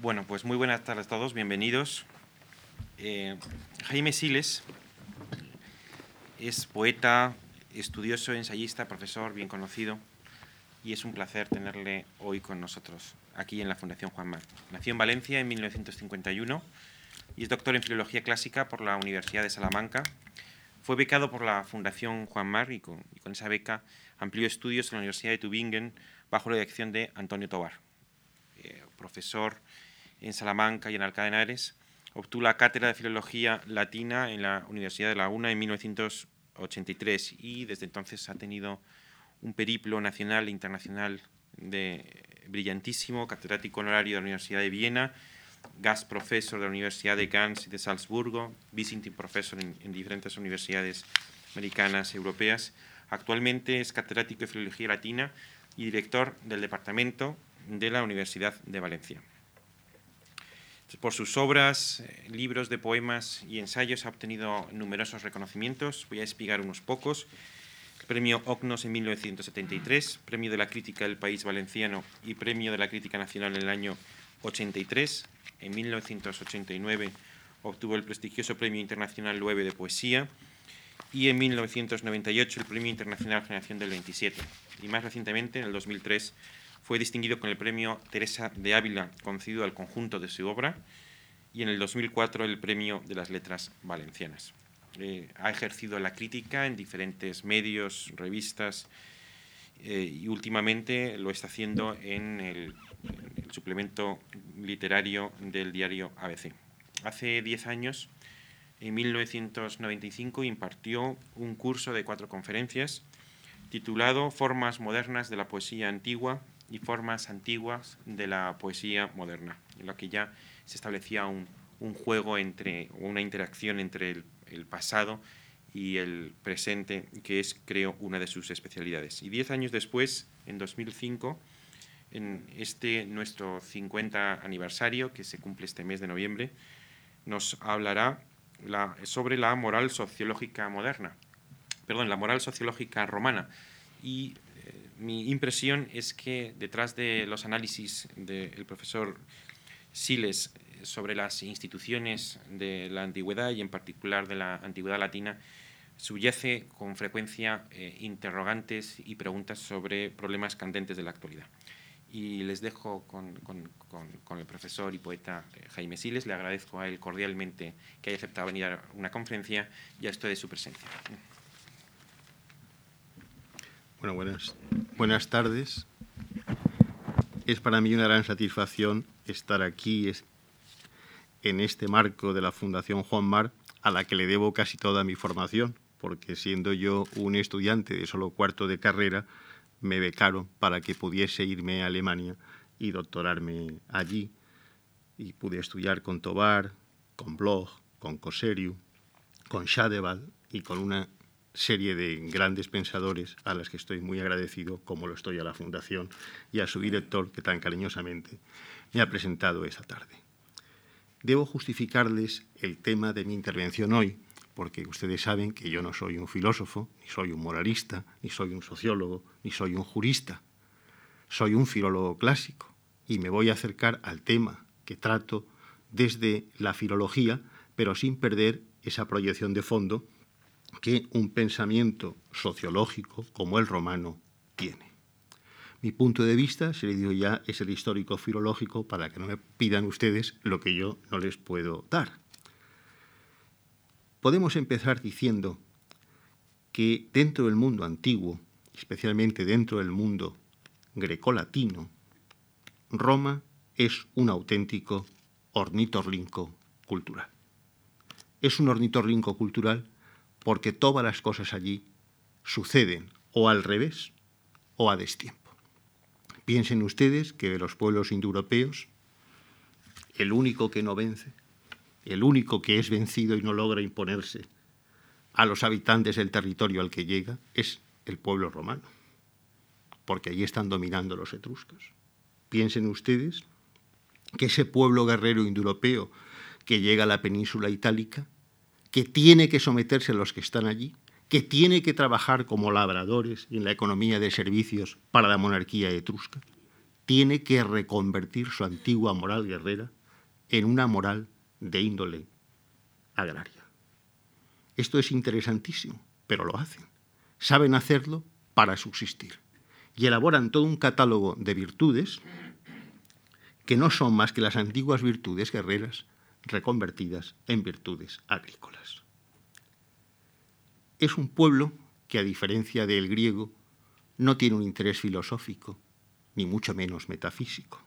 Bueno, pues muy buenas tardes a todos, bienvenidos. Eh, Jaime Siles es poeta, estudioso, ensayista, profesor, bien conocido, y es un placer tenerle hoy con nosotros, aquí en la Fundación Juan Mar. Nació en Valencia en 1951 y es doctor en Filología Clásica por la Universidad de Salamanca. Fue becado por la Fundación Juan Mar y con, y con esa beca amplió estudios en la Universidad de Tübingen bajo la dirección de Antonio Tobar, eh, profesor en Salamanca y en Alcalá de Henares. Obtuvo la cátedra de Filología Latina en la Universidad de Laguna en 1983 y desde entonces ha tenido un periplo nacional e internacional de brillantísimo, catedrático honorario de la Universidad de Viena, Gast Professor de la Universidad de Gans y de Salzburgo, Visiting Professor en, en diferentes universidades americanas, europeas. Actualmente es catedrático de Filología Latina y director del Departamento de la Universidad de Valencia. Por sus obras, eh, libros de poemas y ensayos ha obtenido numerosos reconocimientos. Voy a explicar unos pocos. El premio Ognos en 1973, Premio de la Crítica del País Valenciano y Premio de la Crítica Nacional en el año 83. En 1989 obtuvo el prestigioso Premio Internacional Loewe de Poesía y en 1998 el Premio Internacional Generación del 27. Y más recientemente, en el 2003, fue distinguido con el premio Teresa de Ávila, concedido al conjunto de su obra, y en el 2004 el premio de las letras valencianas. Eh, ha ejercido la crítica en diferentes medios, revistas, eh, y últimamente lo está haciendo en el, en el suplemento literario del diario ABC. Hace 10 años, en 1995, impartió un curso de cuatro conferencias titulado Formas modernas de la poesía antigua y formas antiguas de la poesía moderna, en lo que ya se establecía un, juego entre, una interacción entre el, el, pasado y el presente, que es, creo, una de sus especialidades. Y diez años después, en 2005, en este nuestro 50 aniversario, que se cumple este mes de noviembre, nos hablará la, sobre la moral sociológica moderna, perdón, la moral sociológica romana. Y mi impresión es que detrás de los análisis del profesor Siles sobre las instituciones de la antigüedad y en particular de la antigüedad latina, subyace con frecuencia eh, interrogantes y preguntas sobre problemas candentes de la actualidad. Y les dejo con, el profesor y poeta eh, Jaime Siles. Le agradezco a él cordialmente que haya aceptado venir a una conferencia y a esto de su presencia. Buenas, buenas tardes. Es para mí una gran satisfacción estar aquí en este marco de la Fundación Juan Mar, a la que le debo casi toda mi formación, porque siendo yo un estudiante de solo cuarto de carrera, me becaron para que pudiese irme a Alemania y doctorarme allí. Y pude estudiar con Tobar, con Bloch, con Coseriu, con Schadewald y con una serie de grandes pensadores a las que estoy muy agradecido, como lo estoy a la Fundación y a su director, que tan cariñosamente me ha presentado esta tarde. Debo justificarles el tema de mi intervención hoy, porque ustedes saben que yo no soy un filósofo, ni soy un moralista, ni soy un sociólogo, ni soy un jurista. Soy un filólogo clásico y me voy a acercar al tema que trato desde la filología, pero sin perder esa proyección de fondo que un pensamiento sociológico como el romano tiene. Mi punto de vista, se le digo ya, es el histórico filológico para que no me pidan ustedes lo que yo no les puedo dar. Podemos empezar diciendo que dentro del mundo antiguo, especialmente dentro del mundo grecolatino, Roma es un auténtico ornitorrinco cultural. Es un ornitorrinco cultural porque todas las cosas allí suceden o al revés o a destiempo. Piensen ustedes que de los pueblos indoeuropeos, el único que no vence, el único que es vencido y no logra imponerse a los habitantes del territorio al que llega, es el pueblo romano, porque allí están dominando los etruscos. Piensen ustedes que ese pueblo guerrero indoeuropeo que llega a la península itálica que tiene que someterse a los que están allí, que tiene que trabajar como labradores en la economía de servicios para la monarquía etrusca, tiene que reconvertir su antigua moral guerrera en una moral de índole agraria. Esto es interesantísimo, pero lo hacen. Saben hacerlo para subsistir y elaboran todo un catálogo de virtudes que no son más que las antiguas virtudes guerreras reconvertidas en virtudes agrícolas. Es un pueblo que, a diferencia del griego, no tiene un interés filosófico, ni mucho menos metafísico.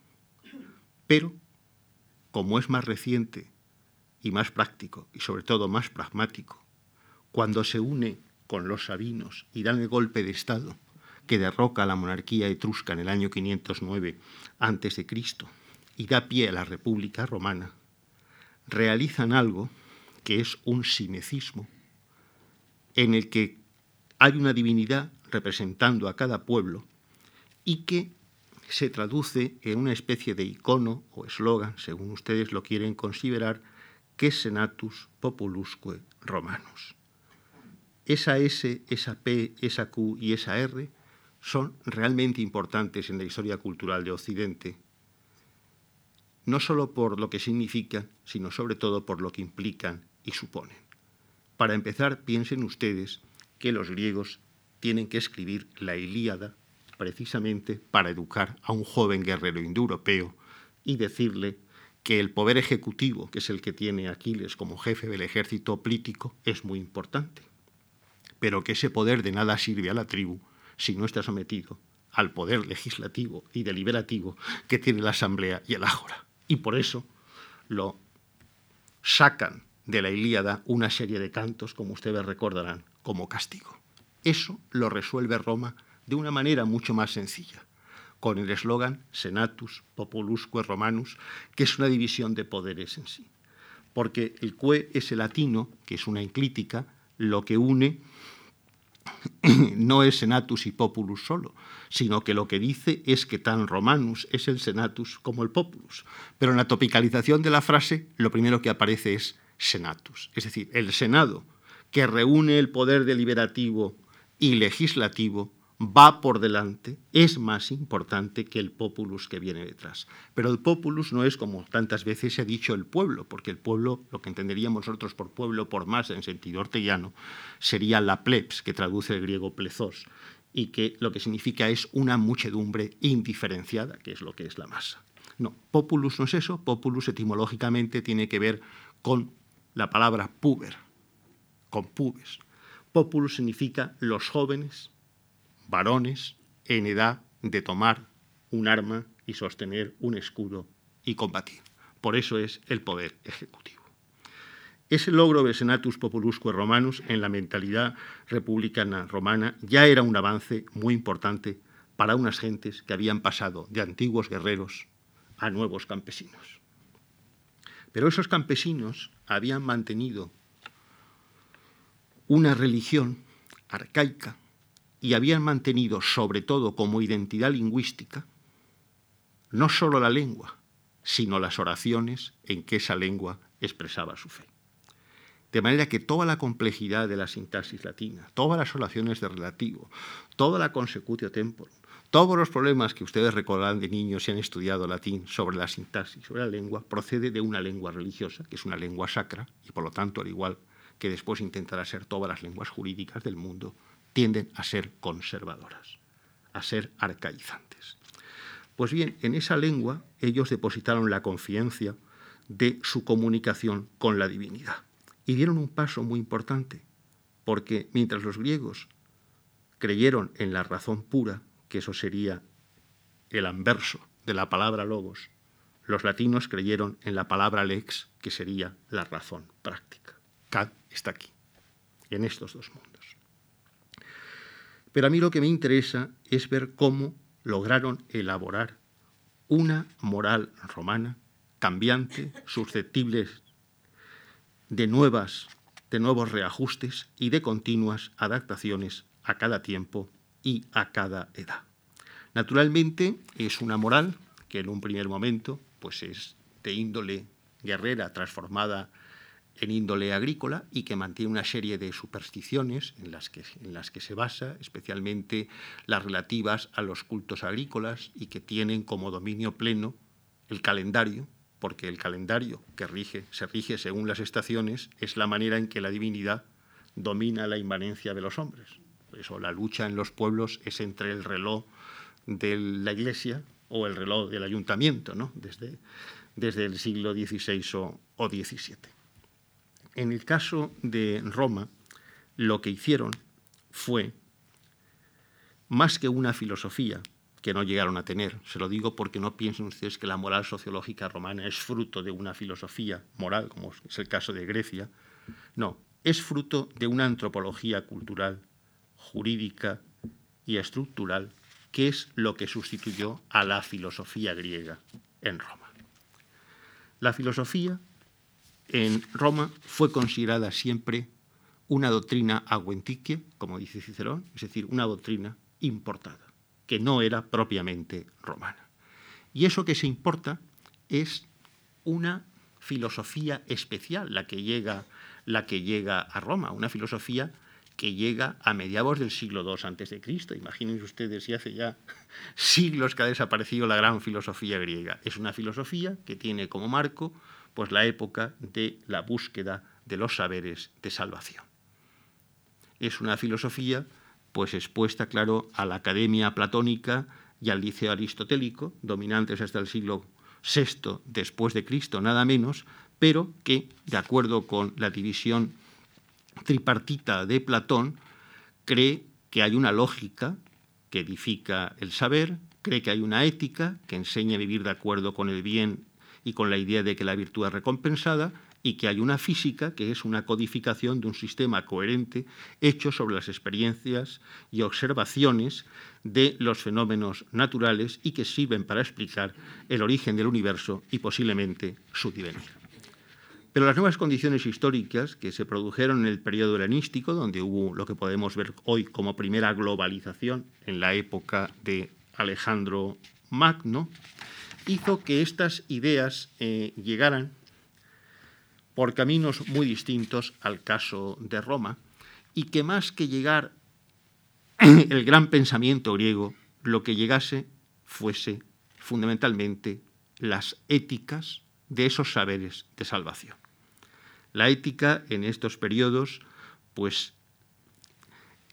Pero, como es más reciente y más práctico, y sobre todo más pragmático, cuando se une con los sabinos y dan el golpe de Estado que derroca a la monarquía etrusca en el año 509 a.C. y da pie a la República Romana, realizan algo que es un sinecismo, en el que hay una divinidad representando a cada pueblo y que se traduce en una especie de icono o eslogan, según ustedes lo quieren considerar, que es senatus populusque romanus. Esa S, esa P, esa Q y esa R son realmente importantes en la historia cultural de Occidente, no solo por lo que significan, sino sobre todo por lo que implican y suponen. Para empezar, piensen ustedes que los griegos tienen que escribir la Ilíada precisamente para educar a un joven guerrero indoeuropeo y decirle que el poder ejecutivo, que es el que tiene Aquiles como jefe del ejército político, es muy importante, pero que ese poder de nada sirve a la tribu si no está sometido al poder legislativo y deliberativo que tiene la Asamblea y el Ágora. Y por eso lo sacan de la Ilíada una serie de cantos, como ustedes recordarán, como castigo. Eso lo resuelve Roma de una manera mucho más sencilla, con el eslogan Senatus Populusque Romanus, que es una división de poderes en sí. Porque el que es el latino, que es una enclítica, lo que une no es senatus y populus solo, sino que lo que dice es que tan romanus es el senatus como el populus. Pero en la topicalización de la frase, lo primero que aparece es senatus, es decir, el Senado, que reúne el poder deliberativo y legislativo, va por delante, es más importante que el populus que viene detrás. Pero el populus no es, como tantas veces se ha dicho, el pueblo, porque el pueblo, lo que entenderíamos nosotros por pueblo, por masa en sentido ortellano, sería la plebs, que traduce el griego plezos, y que lo que significa es una muchedumbre indiferenciada, que es lo que es la masa. No, populus no es eso, populus etimológicamente tiene que ver con la palabra puber, con pubes. Populus significa los jóvenes, varones en edad de tomar un arma y sostener un escudo y combatir. Por eso es el poder ejecutivo. Ese logro de Senatus Populusque Romanus en la mentalidad republicana romana ya era un avance muy importante para unas gentes que habían pasado de antiguos guerreros a nuevos campesinos. Pero esos campesinos habían mantenido una religión arcaica y habían mantenido sobre todo como identidad lingüística no solo la lengua, sino las oraciones en que esa lengua expresaba su fe. De manera que toda la complejidad de la sintaxis latina, todas las oraciones de relativo, toda la consecutio temporum, todos los problemas que ustedes recordarán de niños si han estudiado latín sobre la sintaxis, sobre la lengua, procede de una lengua religiosa, que es una lengua sacra, y por lo tanto, al igual que después intentará ser todas las lenguas jurídicas del mundo, tienden a ser conservadoras, a ser arcaizantes. Pues bien, en esa lengua ellos depositaron la confianza de su comunicación con la divinidad y dieron un paso muy importante, porque mientras los griegos creyeron en la razón pura, que eso sería el anverso de la palabra logos, los latinos creyeron en la palabra lex, que sería la razón práctica. Cad está aquí, en estos dos mundos. Pero a mí lo que me interesa es ver cómo lograron elaborar una moral romana cambiante, susceptible de nuevas de nuevos reajustes y de continuas adaptaciones a cada tiempo y a cada edad. Naturalmente es una moral que en un primer momento pues es de índole guerrera transformada en índole agrícola y que mantiene una serie de supersticiones en las, que, en las que se basa, especialmente las relativas a los cultos agrícolas y que tienen como dominio pleno el calendario, porque el calendario que rige, se rige según las estaciones es la manera en que la divinidad domina la inmanencia de los hombres. Por eso la lucha en los pueblos es entre el reloj de la iglesia o el reloj del ayuntamiento, ¿no? desde, desde el siglo XVI o, o XVII. En el caso de Roma, lo que hicieron fue, más que una filosofía, que no llegaron a tener, se lo digo porque no piensen ustedes que la moral sociológica romana es fruto de una filosofía moral, como es el caso de Grecia, no, es fruto de una antropología cultural, jurídica y estructural, que es lo que sustituyó a la filosofía griega en Roma. La filosofía en Roma fue considerada siempre una doctrina aguentique, como dice Cicerón, es decir, una doctrina importada, que no era propiamente romana. Y eso que se importa es una filosofía especial, la que llega, la que llega a Roma, una filosofía que llega a mediados del siglo II antes de Cristo. Imagínense ustedes si hace ya siglos que ha desaparecido la gran filosofía griega. Es una filosofía que tiene como marco pues la época de la búsqueda de los saberes de salvación. Es una filosofía pues expuesta, claro, a la academia platónica y al liceo aristotélico, dominantes hasta el siglo VI después de Cristo, nada menos, pero que, de acuerdo con la división tripartita de Platón, cree que hay una lógica que edifica el saber, cree que hay una ética que enseña a vivir de acuerdo con el bien y con la idea de que la virtud es recompensada y que hay una física que es una codificación de un sistema coherente hecho sobre las experiencias y observaciones de los fenómenos naturales y que sirven para explicar el origen del universo y posiblemente su divenir. Pero las nuevas condiciones históricas que se produjeron en el periodo helenístico, donde hubo lo que podemos ver hoy como primera globalización en la época de Alejandro Magno, hizo que estas ideas eh, llegaran por caminos muy distintos al caso de Roma y que más que llegar el gran pensamiento griego, lo que llegase fuese fundamentalmente las éticas de esos saberes de salvación. La ética en estos periodos pues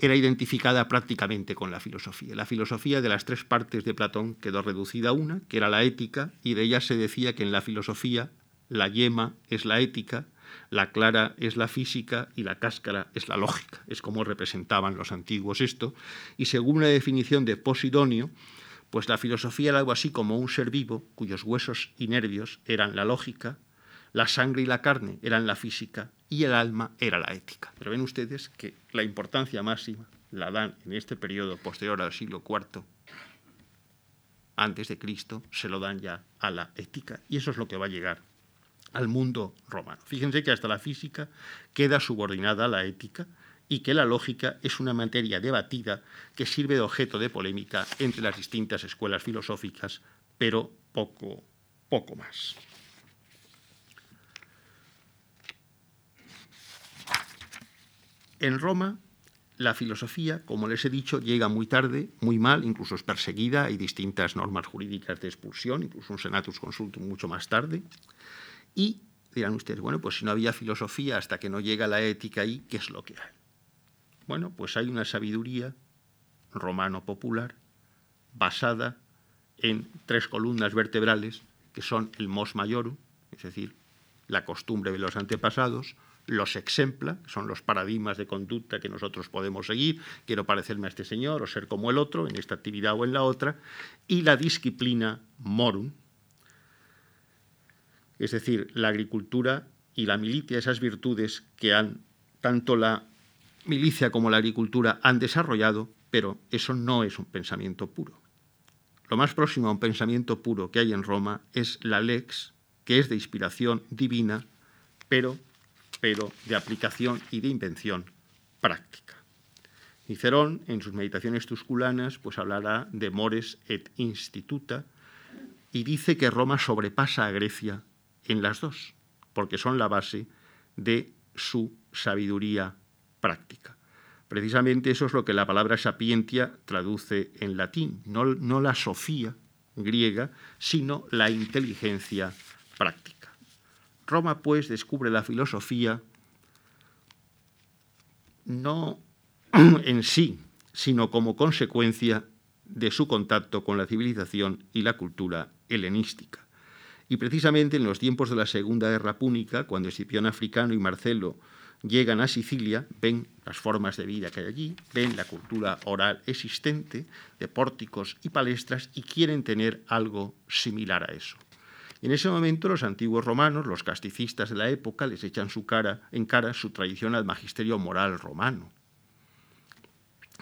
era identificada prácticamente con la filosofía. La filosofía de las tres partes de Platón quedó reducida a una, que era la ética, y de ella se decía que en la filosofía la yema es la ética, la clara es la física y la cáscara es la lógica. Es como representaban los antiguos esto. Y según la definición de Posidonio, pues la filosofía era algo así como un ser vivo cuyos huesos y nervios eran la lógica, la sangre y la carne eran la física y el alma era la ética. Pero ven ustedes que la importancia máxima la dan en este periodo posterior al siglo IV antes de Cristo, se lo dan ya a la ética. Y eso es lo que va a llegar al mundo romano. Fíjense que hasta la física queda subordinada a la ética y que la lógica es una materia debatida que sirve de objeto de polémica entre las distintas escuelas filosóficas, pero poco, poco más. En Roma, la filosofía, como les he dicho, llega muy tarde, muy mal, incluso es perseguida, hay distintas normas jurídicas de expulsión, incluso un senatus consultum mucho más tarde. Y dirán ustedes, bueno, pues si no había filosofía hasta que no llega la ética ahí, ¿qué es lo que hay? Bueno, pues hay una sabiduría romano popular basada en tres columnas vertebrales que son el mos maiorum, es decir, la costumbre de los antepasados, los exempla, son los paradigmas de conducta que nosotros podemos seguir, quiero parecerme a este señor o ser como el otro, en esta actividad o en la otra, y la disciplina morum, es decir, la agricultura y la milicia, esas virtudes que han tanto la milicia como la agricultura han desarrollado, pero eso no es un pensamiento puro. Lo más próximo a un pensamiento puro que hay en Roma es la lex, que es de inspiración divina, pero pero de aplicación y de invención práctica. Cicerón, en sus meditaciones tusculanas, pues hablará de mores et instituta y dice que Roma sobrepasa a Grecia en las dos, porque son la base de su sabiduría práctica. Precisamente eso es lo que la palabra sapientia traduce en latín, no, no la sofía griega, sino la inteligencia práctica. Roma, pues, descubre la filosofía no en sí, sino como consecuencia de su contacto con la civilización y la cultura helenística. Y precisamente en los tiempos de la Segunda Guerra Púnica, cuando Escipión Africano y Marcelo llegan a Sicilia, ven las formas de vida que hay allí, ven la cultura oral existente, de pórticos y palestras, y quieren tener algo similar a eso. En ese momento los antiguos romanos, los casticistas de la época, les echan su cara, en cara su tradición al magisterio moral romano,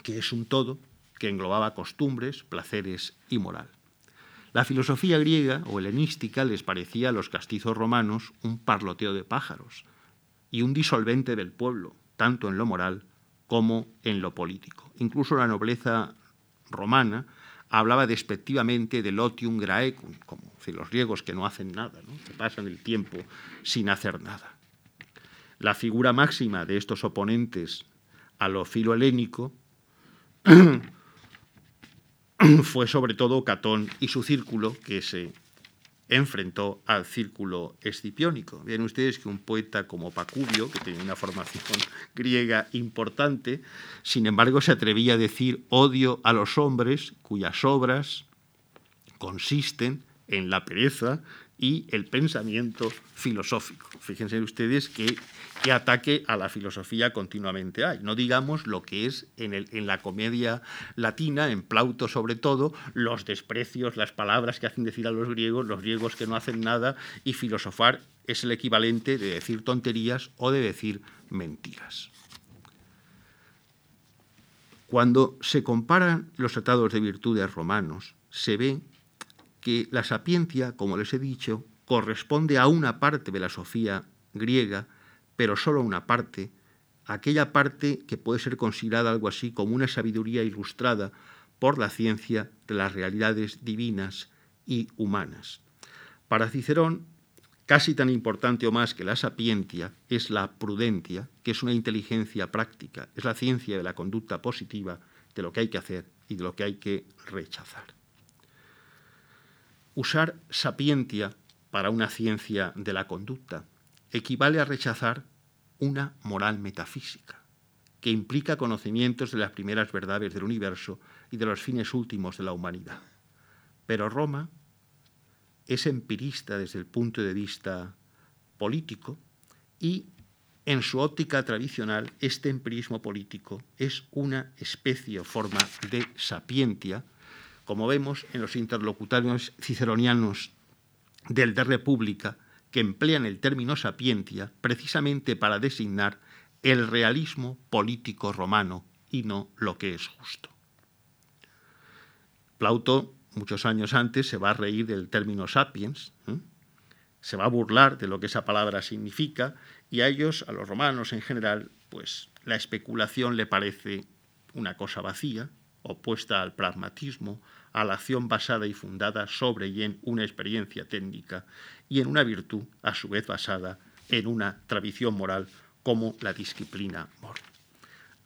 que es un todo que englobaba costumbres, placeres y moral. La filosofía griega o helenística les parecía a los castizos romanos un parloteo de pájaros y un disolvente del pueblo, tanto en lo moral como en lo político. Incluso la nobleza romana hablaba despectivamente del otium graecum, como los griegos que no hacen nada, que pasan el tiempo sin hacer nada. La figura máxima de estos oponentes a lo filohelénico fue sobre todo Catón y su círculo, que se enfrentó al círculo escipiónico. Ven ustedes que un poeta como Pacubio, que tenía una formación griega importante, sin embargo se atrevía a decir odio a los hombres cuyas obras consisten en la pereza y el pensamiento filosófico. Fíjense ustedes qué, ataque a la filosofía continuamente hay. No digamos lo que es en, en, la comedia latina, en Plauto sobre todo, los desprecios, las palabras que hacen decir a los griegos, los griegos que no hacen nada, y filosofar es el equivalente de decir tonterías o de decir mentiras. Cuando se comparan los tratados de virtudes romanos, se ve que la sapiencia, como les he dicho, corresponde a una parte de la sofía griega, pero solo a una parte, aquella parte que puede ser considerada algo así como una sabiduría ilustrada por la ciencia de las realidades divinas y humanas. Para Cicerón, casi tan importante o más que la sapiencia es la prudencia, que es una inteligencia práctica, es la ciencia de la conducta positiva, de lo que hay que hacer y de lo que hay que rechazar. Usar sapientia para una ciencia de la conducta equivale a rechazar una moral metafísica, que implica conocimientos de las primeras verdades del universo y de los fines últimos de la humanidad. Pero Roma es empirista desde el punto de vista político y en su óptica tradicional este empirismo político es una especie o forma de sapientia como vemos en los interlocutarios ciceronianos del de República, que emplean el término sapientia precisamente para designar el realismo político romano y no lo que es justo. Plauto, muchos años antes, se va a reír del término sapiens, ¿eh? se va a burlar de lo que esa palabra significa, y a ellos, a los romanos en general, pues la especulación le parece una cosa vacía, opuesta al pragmatismo, a la acción basada y fundada sobre y en una experiencia técnica y en una virtud, a su vez basada en una tradición moral como la disciplina moral.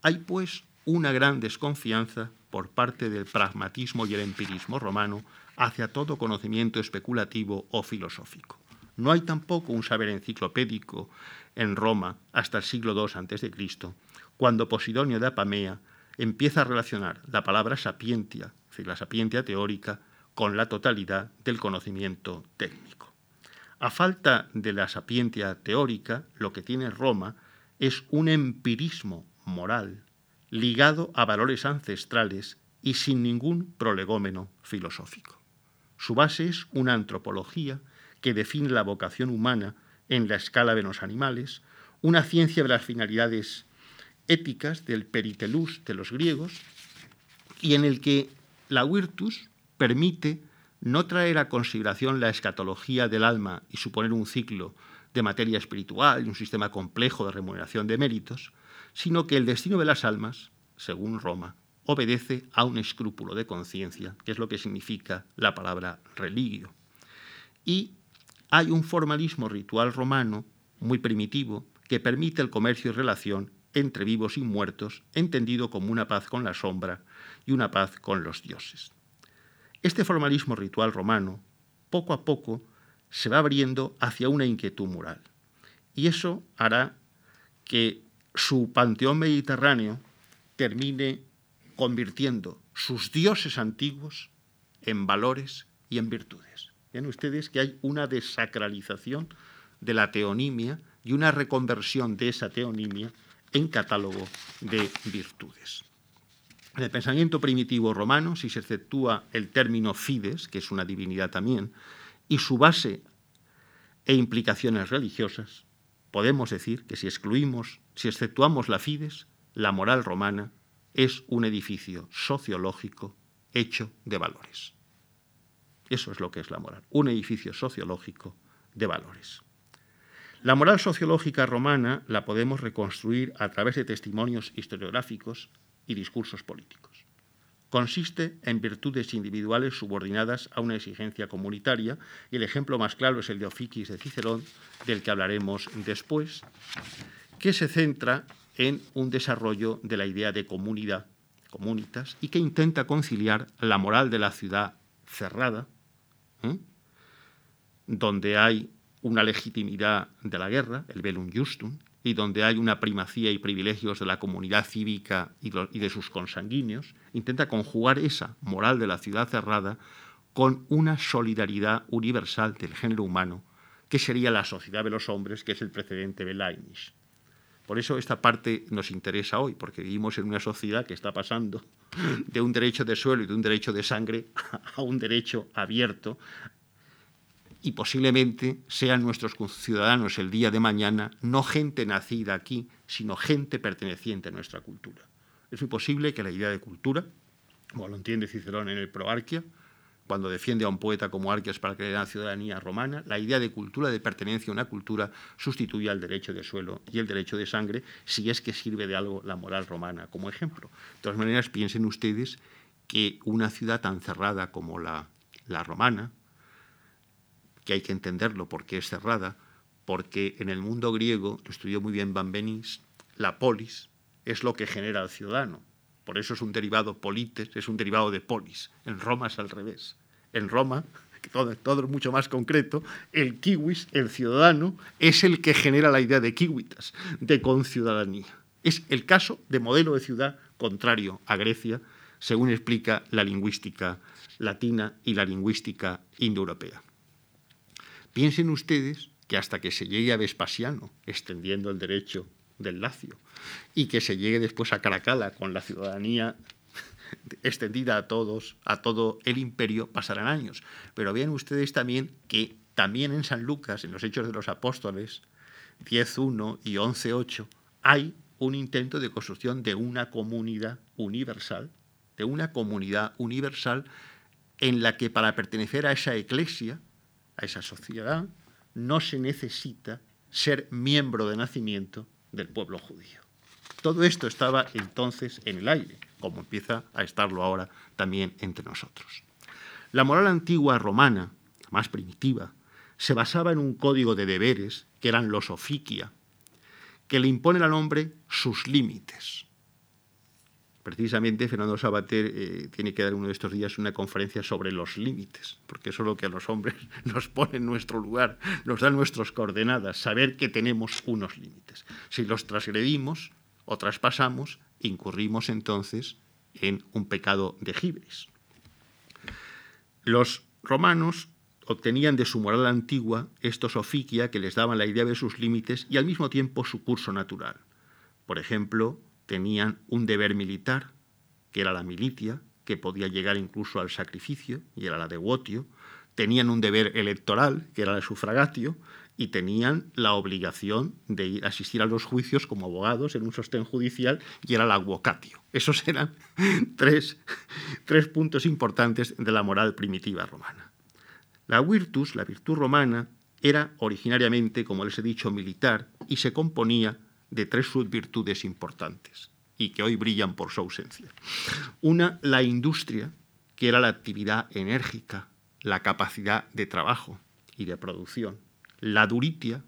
Hay pues una gran desconfianza por parte del pragmatismo y el empirismo romano hacia todo conocimiento especulativo o filosófico. No hay tampoco un saber enciclopédico en Roma hasta el siglo II a.C., cuando Posidonio de Apamea empieza a relacionar la palabra sapientia decir, la sapientia teórica, con la totalidad del conocimiento técnico. A falta de la sapientia teórica, lo que tiene Roma es un empirismo moral ligado a valores ancestrales y sin ningún prolegómeno filosófico. Su base es una antropología que define la vocación humana en la escala de los animales, una ciencia de las finalidades éticas del peritelus de los griegos, y en el que la virtus permite no traer a consideración la escatología del alma y suponer un ciclo de materia espiritual y un sistema complejo de remuneración de méritos, sino que el destino de las almas, según Roma, obedece a un escrúpulo de conciencia, que es lo que significa la palabra religio. Y hay un formalismo ritual romano muy primitivo que permite el comercio y relación entre vivos y muertos, entendido como una paz con la sombra y una paz con los dioses. Este formalismo ritual romano, poco a poco, se va abriendo hacia una inquietud moral. Y eso hará que su panteón mediterráneo termine convirtiendo sus dioses antiguos en valores y en virtudes. Ven ustedes que hay una desacralización de la teonimia y una reconversión de esa teonimia en catálogo de virtudes. En el pensamiento primitivo romano, si se exceptúa el término fides, que es una divinidad también, y su base e implicaciones religiosas, podemos decir que si excluimos, si exceptuamos la fides, la moral romana es un edificio sociológico hecho de valores. Eso es lo que es la moral, un edificio sociológico de valores. La moral sociológica romana la podemos reconstruir a través de testimonios historiográficos y discursos políticos. Consiste en virtudes individuales subordinadas a una exigencia comunitaria y el ejemplo más claro es el de Ofiquis de Cicerón, del que hablaremos después, que se centra en un desarrollo de la idea de comunidad, comunitas, y que intenta conciliar la moral de la ciudad cerrada, ¿eh? donde hay una legitimidad de la guerra, el velum justum, y donde hay una primacía y privilegios de la comunidad cívica y de sus consanguíneos, intenta conjugar esa moral de la ciudad cerrada con una solidaridad universal del género humano, que sería la sociedad de los hombres, que es el precedente de Leibniz. Por eso esta parte nos interesa hoy, porque vivimos en una sociedad que está pasando de un derecho de suelo y de un derecho de sangre a un derecho abierto y posiblemente sean nuestros ciudadanos el día de mañana no gente nacida aquí, sino gente perteneciente a nuestra cultura. Es muy posible que la idea de cultura, como lo entiende Cicerón en el Proarquia, cuando defiende a un poeta como Arquias para crear una ciudadanía romana, la idea de cultura, de pertenencia a una cultura, sustituye al derecho de suelo y el derecho de sangre, si es que sirve de algo la moral romana como ejemplo. De todas maneras, piensen ustedes que una ciudad tan cerrada como la, la romana, que hay que entenderlo porque es cerrada, porque en el mundo griego, lo estudió muy bien Van Benis, la polis es lo que genera al ciudadano. Por eso es un derivado polites, es un derivado de polis. En Roma es al revés. En Roma, todo, todo es mucho más concreto, el kiwis, el ciudadano, es el que genera la idea de kiwitas, de conciudadanía. Es el caso de modelo de ciudad contrario a Grecia, según explica la lingüística latina y la lingüística indoeuropea. Piensen ustedes que hasta que se llegue a Vespasiano, extendiendo el derecho del Lacio, y que se llegue después a Caracalla con la ciudadanía extendida a todos, a todo el imperio, pasarán años. Pero vean ustedes también que también en San Lucas, en los Hechos de los Apóstoles, 10.1 y 11.8, hay un intento de construcción de una comunidad universal, de una comunidad universal en la que para pertenecer a esa iglesia a esa sociedad, no se necesita ser miembro de nacimiento del pueblo judío. Todo esto estaba entonces en el aire, como empieza a estarlo ahora también entre nosotros. La moral antigua romana, más primitiva, se basaba en un código de deberes, que eran los oficia, que le imponen al hombre sus límites, Precisamente Fernando Sabater eh, tiene que dar uno de estos días una conferencia sobre los límites, porque eso es lo que a los hombres nos pone en nuestro lugar, nos da nuestras coordenadas, saber que tenemos unos límites. Si los transgredimos o traspasamos, incurrimos entonces en un pecado de gibris. Los romanos obtenían de su moral antigua estos oficia que les daban la idea de sus límites y al mismo tiempo su curso natural. Por ejemplo, tenían un deber militar, que era la milicia, que podía llegar incluso al sacrificio, y era la de Wotio, tenían un deber electoral, que era el sufragatio, y tenían la obligación de ir, asistir a los juicios como abogados en un sostén judicial, y era la aguocatio. Esos eran tres, tres puntos importantes de la moral primitiva romana. La virtus, la virtud romana, era originariamente, como les he dicho, militar y se componía de tres subvirtudes importantes y que hoy brillan por su ausencia. Una, la industria, que era la actividad enérgica, la capacidad de trabajo y de producción. La duritia,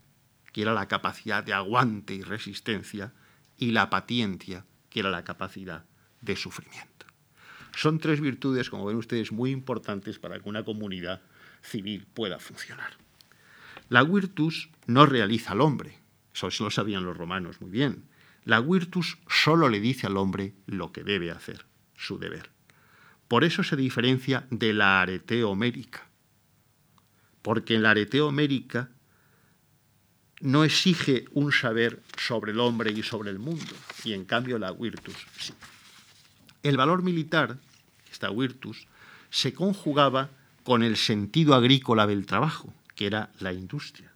que era la capacidad de aguante y resistencia, y la paciencia, que era la capacidad de sufrimiento. Son tres virtudes, como ven ustedes, muy importantes para que una comunidad civil pueda funcionar. La virtus no realiza al hombre, eso lo sabían los romanos muy bien. La virtus solo le dice al hombre lo que debe hacer, su deber. Por eso se diferencia de la areteo homérica, porque en la areteo homérica no exige un saber sobre el hombre y sobre el mundo, y en cambio la virtus sí. El valor militar, esta virtus, se conjugaba con el sentido agrícola del trabajo, que era la industria,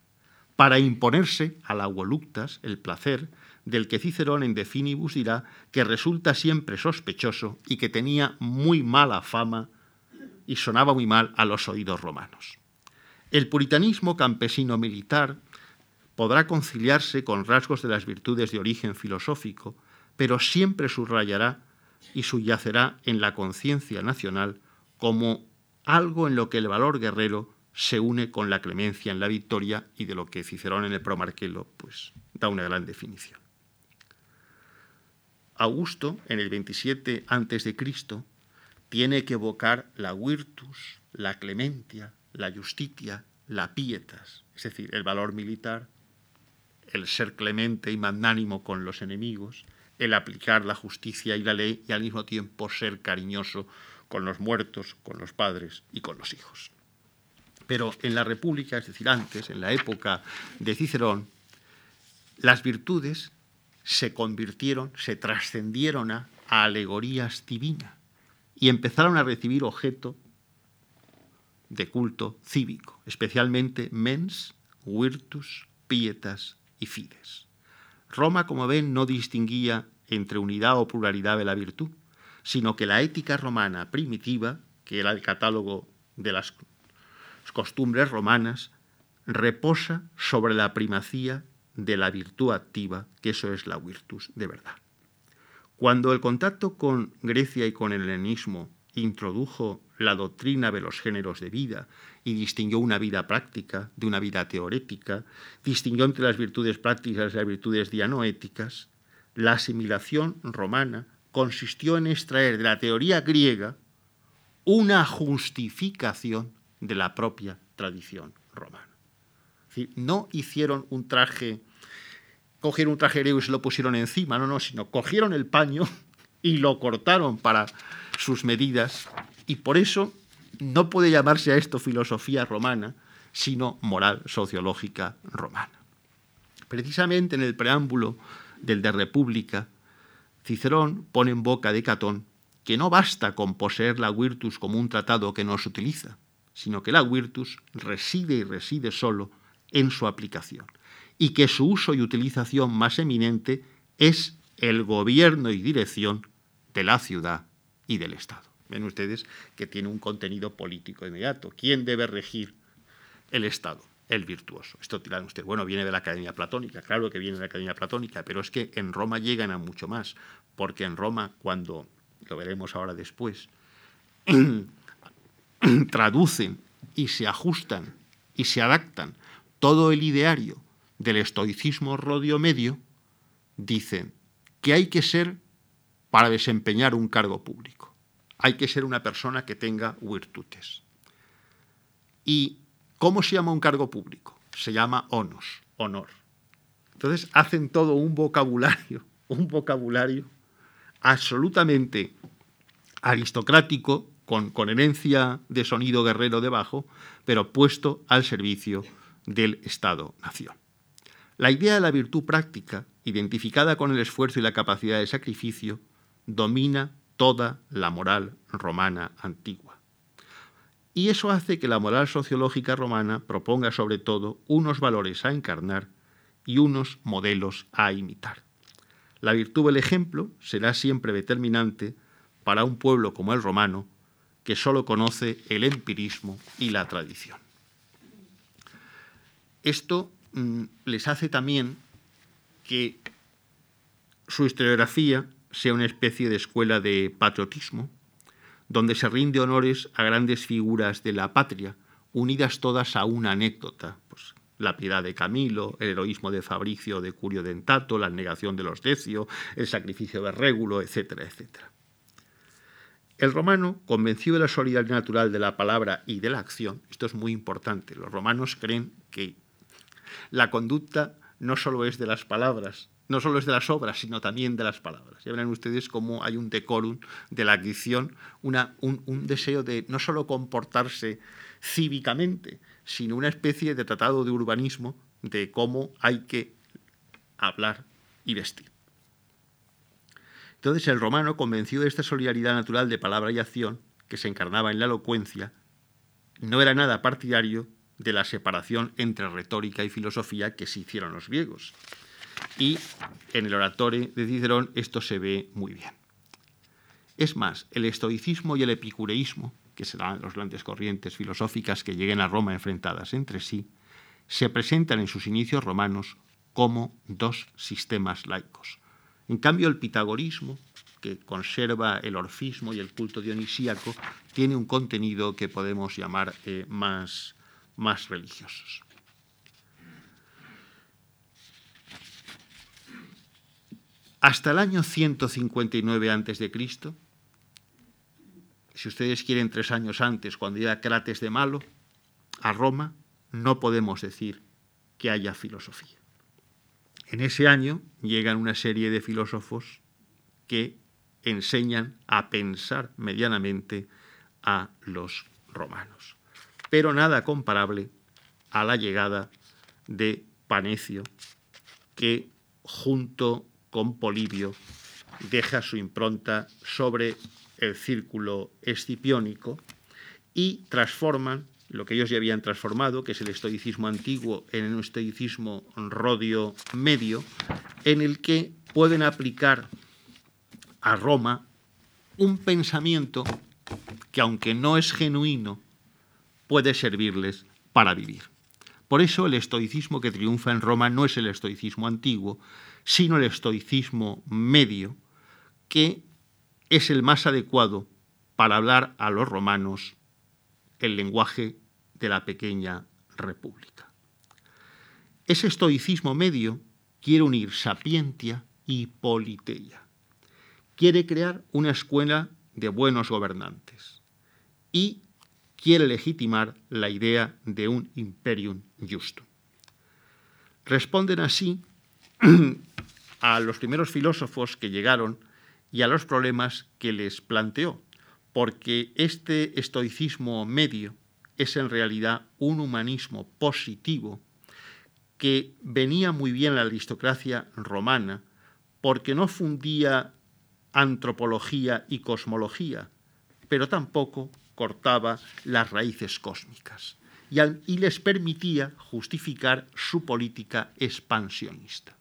para imponerse a la voluctas, el placer, del que Cicerón en De Finibus dirá que resulta siempre sospechoso y que tenía muy mala fama y sonaba muy mal a los oídos romanos. El puritanismo campesino militar podrá conciliarse con rasgos de las virtudes de origen filosófico, pero siempre subrayará y subyacerá en la conciencia nacional como algo en lo que el valor guerrero se une con la clemencia en la victoria y de lo que Cicerón en el Promarquelo pues, da una gran definición. Augusto, en el 27 a.C., tiene que evocar la virtus, la clemencia, la justitia, la pietas, es decir, el valor militar, el ser clemente y magnánimo con los enemigos, el aplicar la justicia y la ley y al mismo tiempo ser cariñoso con los muertos, con los padres y con los hijos. Pero en la República, es decir, antes, en la época de Cicerón, las virtudes se convirtieron, se trascendieron a, alegorías divinas y empezaron a recibir objeto de culto cívico, especialmente mens, virtus, pietas y fides. Roma, como ven, no distinguía entre unidad o pluralidad de la virtud, sino que la ética romana primitiva, que era el catálogo de las costumbres romanas, reposa sobre la primacía de la virtud activa, que eso es la virtus de verdad. Cuando el contacto con Grecia y con el helenismo introdujo la doctrina de los géneros de vida y distinguió una vida práctica de una vida teorética, distinguió entre las virtudes prácticas y las virtudes dianoéticas, la asimilación romana consistió en extraer de la teoría griega una justificación de la propia tradición romana. no hicieron un traje cogieron un traje griego y se lo pusieron encima, no, no, sino cogieron el paño y lo cortaron para sus medidas y por eso no puede llamarse a esto filosofía romana, sino moral sociológica romana. Precisamente en el preámbulo del de República, Cicerón pone en boca de Catón que no basta con poseer la virtus como un tratado que no se utiliza, sino que la virtus reside y reside solo en su aplicación y que su uso y utilización más eminente es el gobierno y dirección de la ciudad y del Estado. Ven ustedes que tiene un contenido político inmediato. ¿Quién debe regir el Estado? El virtuoso. Esto dirán ustedes, bueno, viene de la Academia Platónica, claro que viene de la Academia Platónica, pero es que en Roma llegan a mucho más, porque en Roma, cuando, lo veremos ahora después, traducen y se ajustan y se adaptan todo el ideario del estoicismo rodio medio dicen que hay que ser para desempeñar un cargo público. Hay que ser una persona que tenga virtudes. ¿Y cómo se llama un cargo público? Se llama onos, honor. Entonces hacen todo un vocabulario, un vocabulario absolutamente aristocrático, con, con herencia de sonido guerrero debajo, pero puesto al servicio del Estado-Nación. La idea de la virtud práctica, identificada con el esfuerzo y la capacidad de sacrificio, domina toda la moral romana antigua. Y eso hace que la moral sociológica romana proponga sobre todo unos valores a encarnar y unos modelos a imitar. La virtud del ejemplo será siempre determinante para un pueblo como el romano, que solo conoce el empirismo y la tradición. Esto Mm, les hace también que su historiografía sea una especie de escuela de patriotismo, donde se rinde honores a grandes figuras de la patria, unidas todas a una anécdota, pues, la piedad de Camilo, el heroísmo de Fabricio de Curio Dentato, la negación de los Decio, el sacrificio de Régulo, etcétera, etcétera. El romano, convencido de la solidaridad natural de la palabra y de la acción, esto es muy importante, los romanos creen que la conducta no solo es de las palabras, no solo es de las obras, sino también de las palabras. Ya verán ustedes cómo hay un decorum de la un, un, deseo de no solo comportarse cívicamente, sino una especie de tratado de urbanismo de cómo hay que hablar y vestir. Entonces el romano, convencido de esta solidaridad natural de palabra y acción, que se encarnaba en la elocuencia, no era nada partidario de la separación entre retórica y filosofía que se hicieron los griegos. Y en el oratorio de Cicerón esto se ve muy bien. Es más, el estoicismo y el epicureísmo, que serán las grandes corrientes filosóficas que lleguen a Roma enfrentadas entre sí, se presentan en sus inicios romanos como dos sistemas laicos. En cambio, el pitagorismo, que conserva el orfismo y el culto dionisíaco, tiene un contenido que podemos llamar eh, más, más. Hasta el año 159 a.C., si ustedes quieren tres años antes, cuando llega Crates de Malo a Roma, no podemos decir que haya filosofía. En ese año llegan una serie de filósofos que enseñan a pensar medianamente a los romanos, pero nada comparable a la llegada de Panecio, que junto con Polibio deja su impronta sobre el círculo escipiónico y transforman lo que ellos ya habían transformado, que es el estoicismo antiguo, en un estoicismo rodio medio, en el que pueden aplicar a Roma un pensamiento que, aunque no es genuino, puede servirles para vivir. Por eso el estoicismo que triunfa en Roma no es el estoicismo antiguo, sino el estoicismo medio, que es el más adecuado para hablar a los romanos el lenguaje de la pequeña república. Ese estoicismo medio quiere unir sapientia y politeia. Quiere crear una escuela de buenos gobernantes y quiere legitimar la idea de un imperium justum. Responden así a los primeros filósofos que llegaron y a los problemas que les planteó, porque este estoicismo medio es en realidad un humanismo positivo que venía muy bien la aristocracia romana porque no fundía antropología y cosmología, pero tampoco cortaba las raíces cósmicas y, les permitía justificar su política expansionista.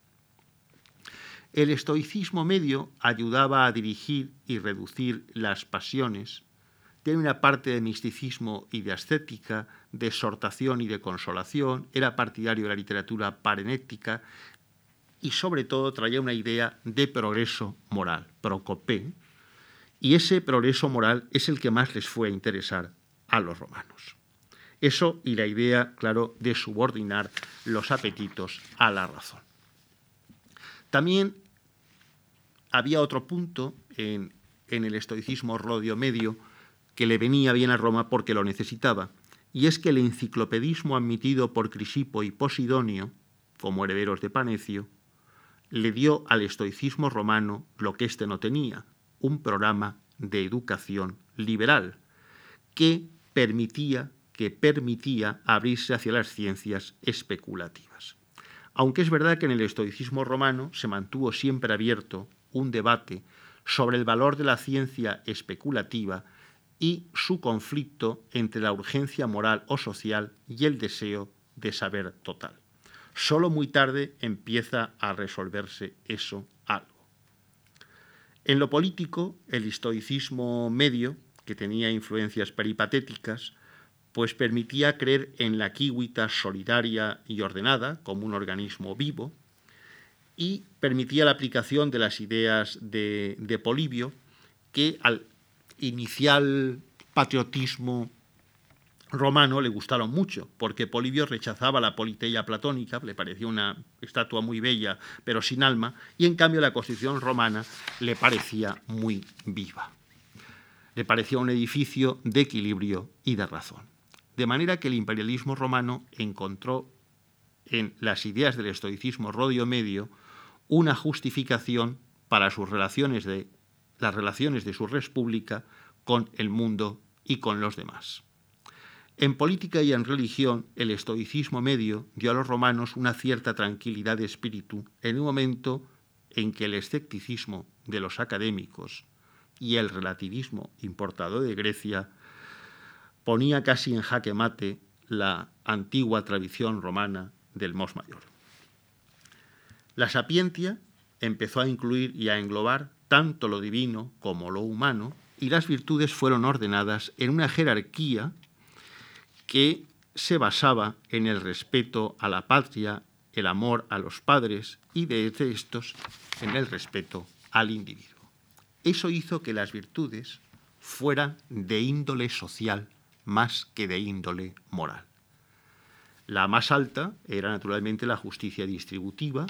El estoicismo medio ayudaba a dirigir y reducir las pasiones, tiene una parte de misticismo y de ascética, de exhortación y de consolación, era partidario de la literatura parenética y sobre todo traía una idea de progreso moral, procopé, y ese progreso moral es el que más les fue a interesar a los romanos. Eso y la idea, claro, de subordinar los apetitos a la razón. También había otro punto en, el estoicismo rodio medio que le venía bien a Roma porque lo necesitaba, y es que el enciclopedismo admitido por Crisipo y Posidonio, como herederos de Panecio, le dio al estoicismo romano lo que éste no tenía, un programa de educación liberal, que permitía, que permitía abrirse hacia las ciencias especulativas. Aunque es verdad que en el estoicismo romano se mantuvo siempre abierto un debate sobre el valor de la ciencia especulativa y su conflicto entre la urgencia moral o social y el deseo de saber total. Solo muy tarde empieza a resolverse eso algo. En lo político, el estoicismo medio, que tenía influencias peripatéticas, pues permitía creer en la quíguita solidaria y ordenada como un organismo vivo, y permitía la aplicación de las ideas de, Polibio, que al inicial patriotismo romano le gustaron mucho, porque Polibio rechazaba la politeia platónica, le parecía una estatua muy bella, pero sin alma, y en cambio la constitución romana le parecía muy viva. Le parecía un edificio de equilibrio y de razón. De manera que el imperialismo romano encontró en las ideas del estoicismo rodio medio una justificación para sus relaciones de las relaciones de su república con el mundo y con los demás. En política y en religión, el estoicismo medio dio a los romanos una cierta tranquilidad de espíritu en un momento en que el escepticismo de los académicos y el relativismo importado de Grecia ponía casi en jaque mate la antigua tradición romana del mos mayor. La sapientia empezó a incluir y a englobar tanto lo divino como lo humano, y las virtudes fueron ordenadas en una jerarquía que se basaba en el respeto a la patria, el amor a los padres y de estos en el respeto al individuo. Eso hizo que las virtudes fueran de índole social más que de índole moral. La más alta era naturalmente la justicia distributiva,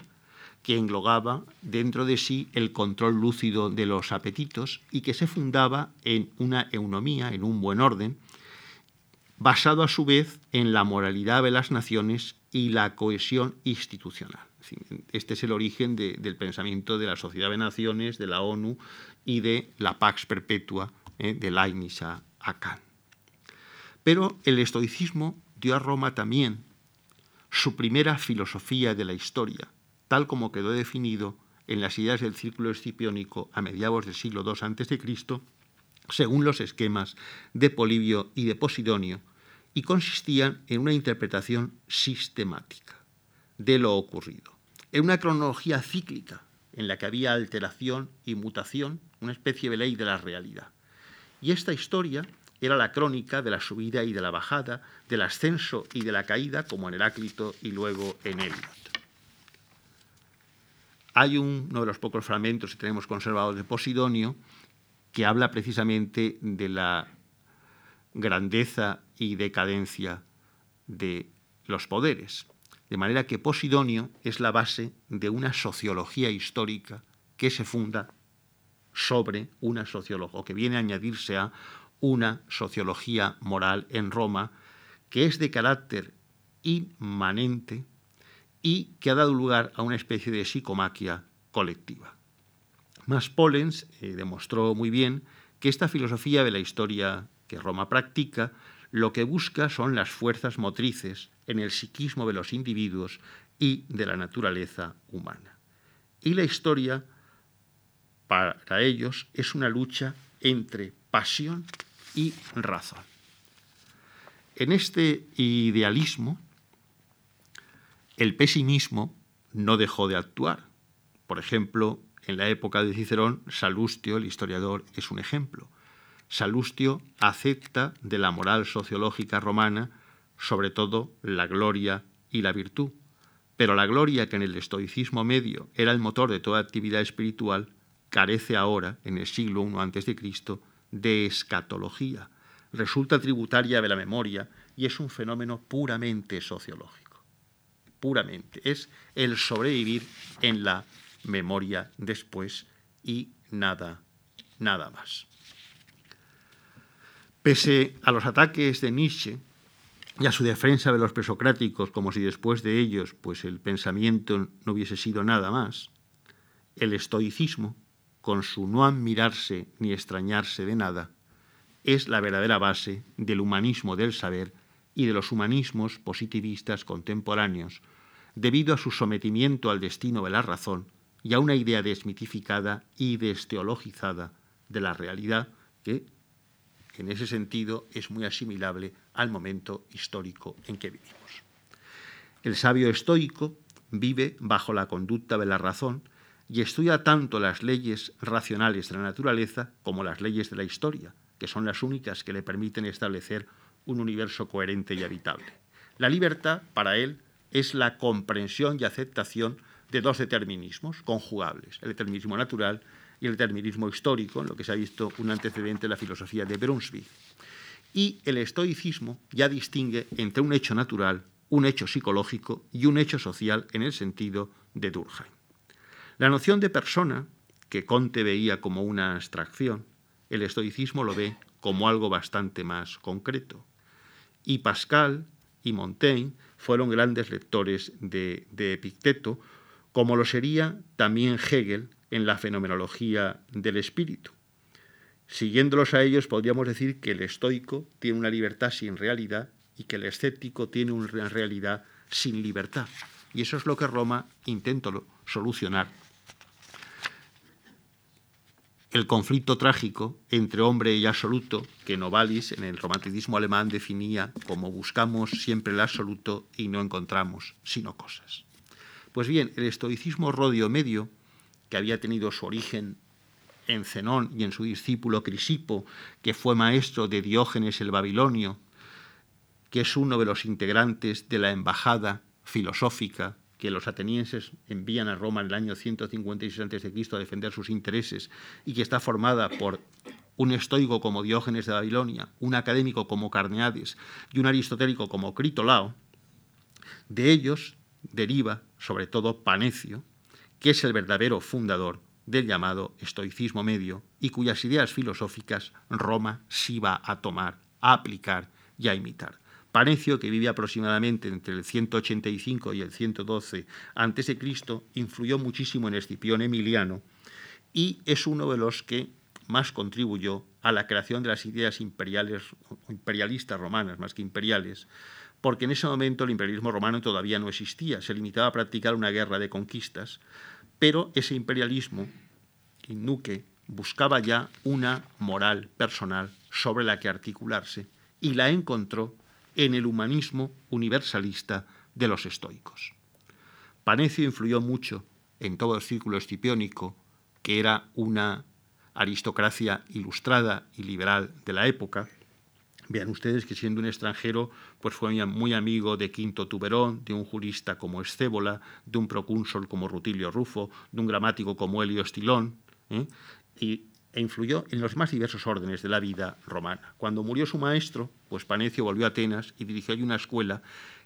que englobaba dentro de sí el control lúcido de los apetitos y que se fundaba en una eunomía, en un buen orden, basado a su vez en la moralidad de las naciones y la cohesión institucional. Este es el origen del pensamiento de la Sociedad de Naciones, de la ONU y de la Pax Perpetua eh, de Leibniz a, a Kant. Pero el estoicismo dio a Roma también su primera filosofía de la historia, tal como quedó definido en las ideas del círculo escipiónico a mediados del siglo II a.C., según los esquemas de Polibio y de Posidonio, y consistían en una interpretación sistemática de lo ocurrido, en una cronología cíclica en la que había alteración y mutación, una especie de ley de la realidad. Y esta historia era la crónica de la subida y de la bajada, del ascenso y de la caída, como en Heráclito y luego en Eliot. Hay uno de los pocos fragmentos que tenemos conservados de Posidonio que habla precisamente de la grandeza y decadencia de los poderes. De manera que Posidonio es la base de una sociología histórica que se funda sobre una sociología, o que viene a añadirse a una sociología moral en Roma, que es de carácter inmanente y que ha dado lugar a una especie de psicomaquia colectiva. Mas Pollens eh, demostró muy bien que esta filosofía de la historia que Roma practica lo que busca son las fuerzas motrices en el psiquismo de los individuos y de la naturaleza humana. Y la historia, para ellos, es una lucha entre pasión y razón. En este idealismo, el pesimismo no dejó de actuar. Por ejemplo, en la época de Cicerón, Salustio, el historiador, es un ejemplo. Salustio acepta de la moral sociológica romana sobre todo la gloria y la virtud, pero la gloria que en el estoicismo medio era el motor de toda actividad espiritual carece ahora, en el siglo I a.C., de escatología, resulta tributaria de la memoria y es un fenómeno puramente sociológico. Puramente. Es el sobrevivir en la memoria después y nada, nada más. Pese a los ataques de Nietzsche y a su defensa de los presocráticos como si después de ellos pues el pensamiento no hubiese sido nada más, el estoicismo, con su no admirarse ni extrañarse de nada, es la verdadera base del humanismo del saber y de los humanismos positivistas contemporáneos, debido a su sometimiento al destino de la razón y a una idea desmitificada y desteologizada de la realidad que, en ese sentido, es muy asimilable al momento histórico en que vivimos. El sabio estoico vive bajo la conducta de la razón y estudia tanto las leyes racionales de la naturaleza como las leyes de la historia, que son las únicas que le permiten establecer un universo coherente y habitable. La libertad, para él, es la comprensión y aceptación de dos determinismos conjugables, el determinismo natural y el determinismo histórico, en lo que se ha visto un antecedente de la filosofía de Brunswick. Y el estoicismo ya distingue entre un hecho natural, un hecho psicológico y un hecho social en el sentido de Durkheim. La noción de persona, que Conte veía como una abstracción, el estoicismo lo ve como algo bastante más concreto. Y Pascal y Montaigne fueron grandes lectores de, de Epicteto, como lo sería también Hegel en la fenomenología del espíritu. Siguiéndolos a ellos, podríamos decir que el estoico tiene una libertad sin realidad y que el escéptico tiene una realidad sin libertad. Y eso es lo que Roma intentó solucionar. El conflicto trágico entre hombre y absoluto, que Novalis en el romanticismo alemán definía como buscamos siempre el absoluto y no encontramos sino cosas. Pues bien, el estoicismo rodio medio, que había tenido su origen en Zenón y en su discípulo Crisipo, que fue maestro de Diógenes el Babilonio, que es uno de los integrantes de la embajada filosófica que los atenienses envían a Roma en el año 156 a.C. a defender sus intereses y que está formada por un estoico como Diógenes de Babilonia, un académico como Carneades y un aristotélico como Critolao, de ellos deriva sobre todo Panecio, que es el verdadero fundador del llamado estoicismo medio y cuyas ideas filosóficas Roma sí va a tomar, a aplicar y a imitar. Panecio, que vive aproximadamente entre el 185 y el 112 a.C., influyó muchísimo en Escipión Emiliano y es uno de los que más contribuyó a la creación de las ideas imperialistas romanas, más que imperiales, porque en ese momento el imperialismo romano todavía no existía, se limitaba a practicar una guerra de conquistas, pero ese imperialismo, Nuque, buscaba ya una moral personal sobre la que articularse y la encontró en el humanismo universalista de los estoicos. Panecio influyó mucho en todo el círculo escipiónico, que era una aristocracia ilustrada y liberal de la época. Vean ustedes que siendo un extranjero, pues fue muy amigo de Quinto Tuberón, de un jurista como Escébola, de un procónsul como Rutilio Rufo, de un gramático como Helio Estilón, ¿eh? y e influyó en los más diversos órdenes de la vida romana. Cuando murió su maestro, pues Panecio volvió a Atenas y dirigió allí una escuela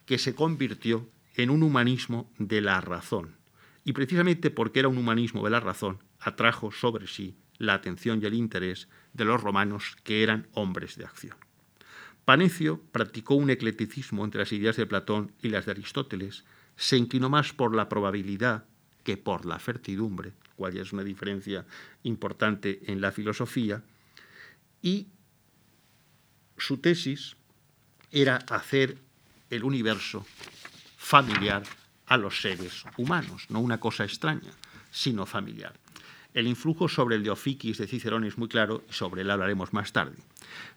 que se convirtió en un humanismo de la razón. Y precisamente porque era un humanismo de la razón, atrajo sobre sí la atención y el interés de los romanos que eran hombres de acción. Panecio practicó un eclecticismo entre las ideas de Platón y las de Aristóteles, se inclinó más por la probabilidad que por la certidumbre, cual ya es una diferencia importante en la filosofía, y su tesis era hacer el universo familiar a los seres humanos, no una cosa extraña, sino familiar. El influjo sobre el de de Cicerón es muy claro y sobre él hablaremos más tarde.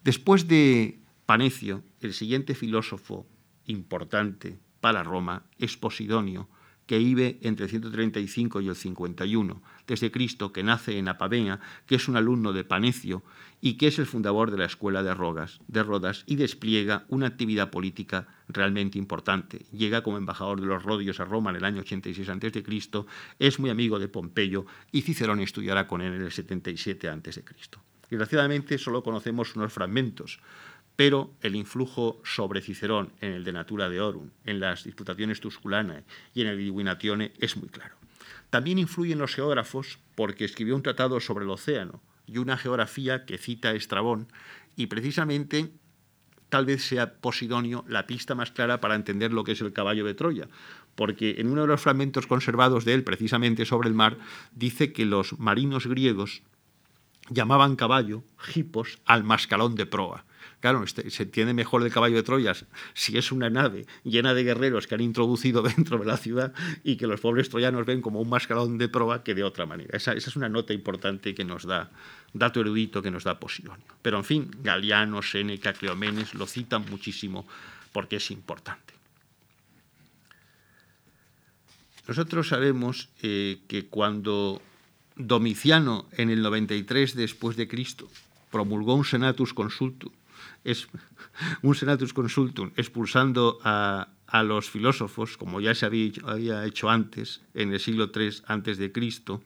Después de Panecio, el siguiente filósofo importante para Roma es Posidonio, que vive entre el 135 y el 51 desde Cristo, que nace en Apavea, que es un alumno de Panecio y que es el fundador de la escuela de, Rodas, de Rodas y despliega una actividad política realmente importante. Llega como embajador de los Rodios a Roma en el año 86 a.C., es muy amigo de Pompeyo y Cicerón estudiará con él en el 77 a.C. Desgraciadamente solo conocemos unos fragmentos pero el influjo sobre Cicerón en el de Natura de Orum, en las Disputaciones Tusculanae y en el Divinatione es muy claro. También influyen los geógrafos porque escribió un tratado sobre el océano y una geografía que cita Estrabón y precisamente tal vez sea Posidonio la pista más clara para entender lo que es el caballo de Troya, porque en uno de los fragmentos conservados de él, precisamente sobre el mar, dice que los marinos griegos llamaban caballo, hipos, al mascalón de proa. Claro, este, se entiende mejor el caballo de Troya si es una nave llena de guerreros que han introducido dentro de la ciudad y que los pobres troyanos ven como un mascarón de proa que de otra manera. Esa, es una nota importante que nos da, dato erudito que nos da Posidonio. Pero en fin, Galiano, Séneca, Cleomenes lo citan muchísimo porque es importante. Nosotros sabemos eh, que cuando Domiciano en el 93 después de Cristo promulgó un senatus consultum es un senatus consultum expulsando a, los filósofos, como ya se había, hecho antes, en el siglo III antes de Cristo,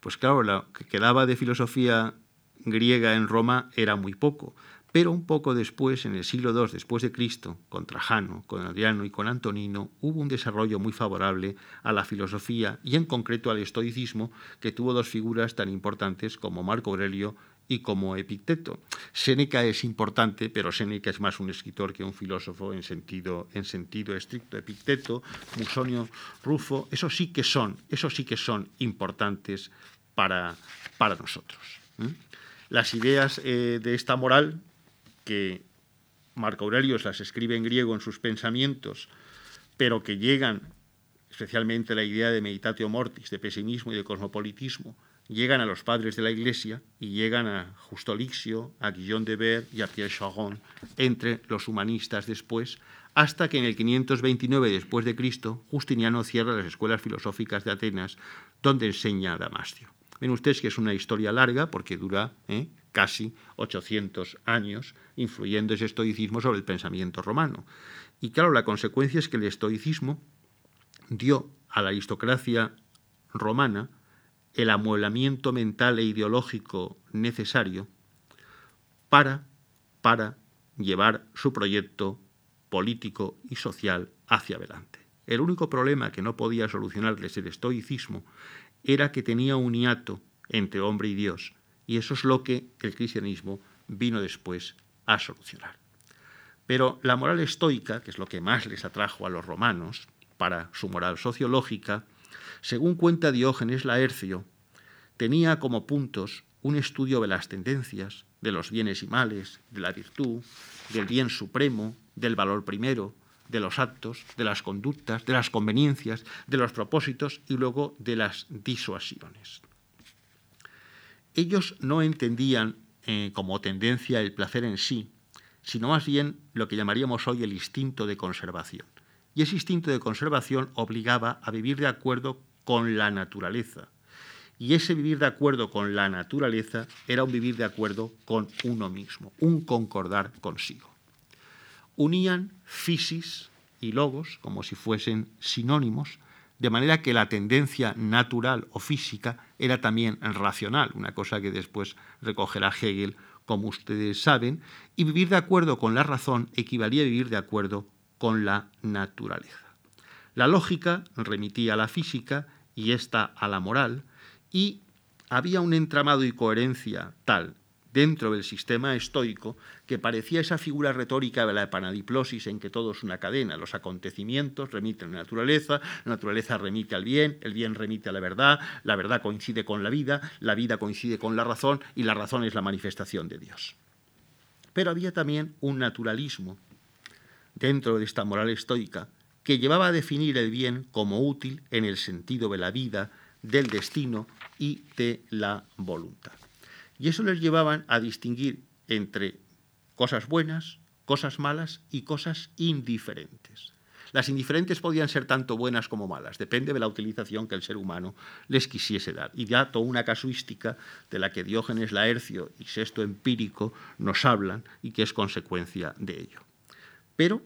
pues claro, lo que quedaba de filosofía griega en Roma era muy poco. Pero un poco después, en el siglo II después de Cristo, con Trajano, con Adriano y con Antonino, hubo un desarrollo muy favorable a la filosofía y en concreto al estoicismo, que tuvo dos figuras tan importantes como Marco Aurelio y como Epicteto. Séneca es importante, pero Séneca es más un escritor que un filósofo en sentido, en sentido estricto. Epicteto, Musonio, Rufo, eso sí que son, sí que son importantes para, para nosotros. Las ideas eh, de esta moral que Marco Aurelio las escribe en griego en sus pensamientos, pero que llegan, especialmente la idea de meditatio mortis, de pesimismo y de cosmopolitismo, llegan a los padres de la Iglesia y llegan a Justo Lixio, a Guillaume de Ver y a Pierre Charon, entre los humanistas después, hasta que en el 529 después de Cristo Justiniano cierra las escuelas filosóficas de Atenas, donde enseña Damasio. Ven ustedes que es una historia larga porque dura ¿eh? casi 800 años, influyendo ese estoicismo sobre el pensamiento romano. Y claro, la consecuencia es que el estoicismo dio a la aristocracia romana el amueblamiento mental e ideológico necesario para, para llevar su proyecto político y social hacia adelante. El único problema que no podía solucionarles el estoicismo era que tenía un hiato entre hombre y Dios, y eso es lo que el cristianismo vino después a solucionar. Pero la moral estoica, que es lo que más les atrajo a los romanos para su moral sociológica, según cuenta Diógenes Laercio, tenía como puntos un estudio de las tendencias, de los bienes y males, de la virtud, del bien supremo, del valor primero, de los actos, de las conductas, de las conveniencias, de los propósitos y luego de las disuasiones ellos no entendían eh, como tendencia el placer en sí, sino más bien lo que llamaríamos hoy el instinto de conservación. Y ese instinto de conservación obligaba a vivir de acuerdo con la naturaleza. Y ese vivir de acuerdo con la naturaleza era un vivir de acuerdo con uno mismo, un concordar consigo. Unían fisis y logos como si fuesen sinónimos, de manera que la tendencia natural o física era también racional, una cosa que después recogerá Hegel, como ustedes saben, y vivir de acuerdo con la razón equivalía a vivir de acuerdo con la naturaleza. La lógica remitía a la física y esta a la moral, y había un entramado y coherencia tal dentro del sistema estoico que parecía esa figura retórica de la epanadiplosis en que todo es una cadena, los acontecimientos remiten a la naturaleza, la naturaleza remite al bien, el bien remite a la verdad, la verdad coincide con la vida, la vida coincide con la razón y la razón es la manifestación de Dios. Pero había también un naturalismo dentro de esta moral estoica que llevaba a definir el bien como útil en el sentido de la vida, del destino y de la voluntad. Y eso les llevaban a distinguir entre cosas buenas, cosas malas y cosas indiferentes. Las indiferentes podían ser tanto buenas como malas, depende de la utilización que el ser humano les quisiese dar. Y ya toda una casuística de la que Diógenes Laercio y Sexto Empírico nos hablan y que es consecuencia de ello. Pero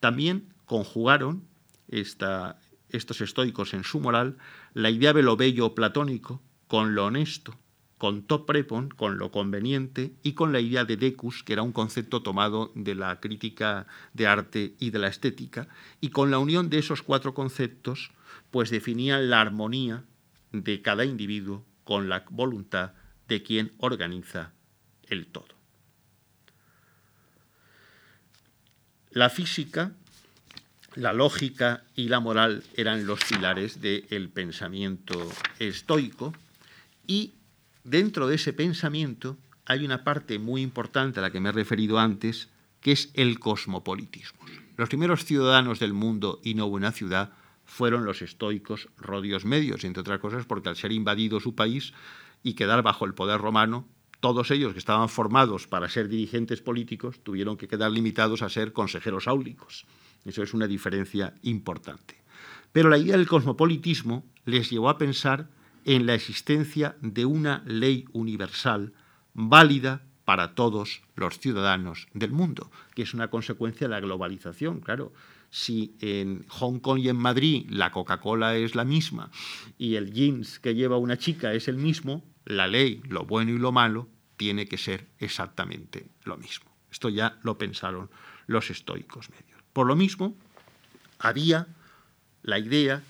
también conjugaron estos estoicos en su moral la idea de lo bello platónico con lo honesto, con to prepon, con lo conveniente, y con la idea de decus, que era un concepto tomado de la crítica de arte y de la estética, y con la unión de esos cuatro conceptos, pues definían la armonía de cada individuo con la voluntad de quien organiza el todo. La física, la lógica y la moral eran los pilares del pensamiento estoico y dentro de ese pensamiento hay una parte muy importante a la que me he referido antes, que es el cosmopolitismo. Los primeros ciudadanos del mundo y no una ciudad fueron los estoicos rodios medios, entre otras cosas porque al ser invadido su país y quedar bajo el poder romano, todos ellos que estaban formados para ser dirigentes políticos tuvieron que quedar limitados a ser consejeros áulicos. Eso es una diferencia importante. Pero la idea del cosmopolitismo les llevó a pensar en la existencia de una ley universal válida para todos los ciudadanos del mundo, que es una consecuencia de la globalización. Claro, si en Hong Kong y en Madrid la Coca-Cola es la misma y el jeans que lleva una chica es el mismo, la ley, lo bueno y lo malo, tiene que ser exactamente lo mismo. Esto ya lo pensaron los estoicos medios. Por lo mismo, había la idea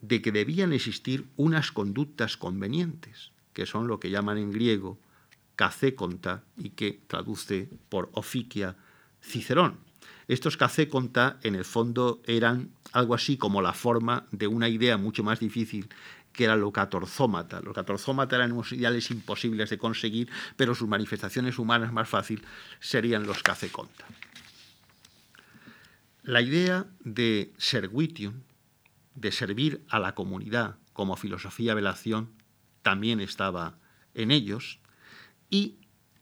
de que debían existir unas conductas convenientes, que son lo que llaman en griego cacéconta y que traduce por oficia Cicerón. Estos cacéconta en el fondo eran algo así como la forma de una idea mucho más difícil que era lo catorzómata. Los catorzómata eran unos ideales imposibles de conseguir, pero sus manifestaciones humanas más fáciles serían los caceconta. La idea de servitium, de servir a la comunidad como filosofía velación, también estaba en ellos, y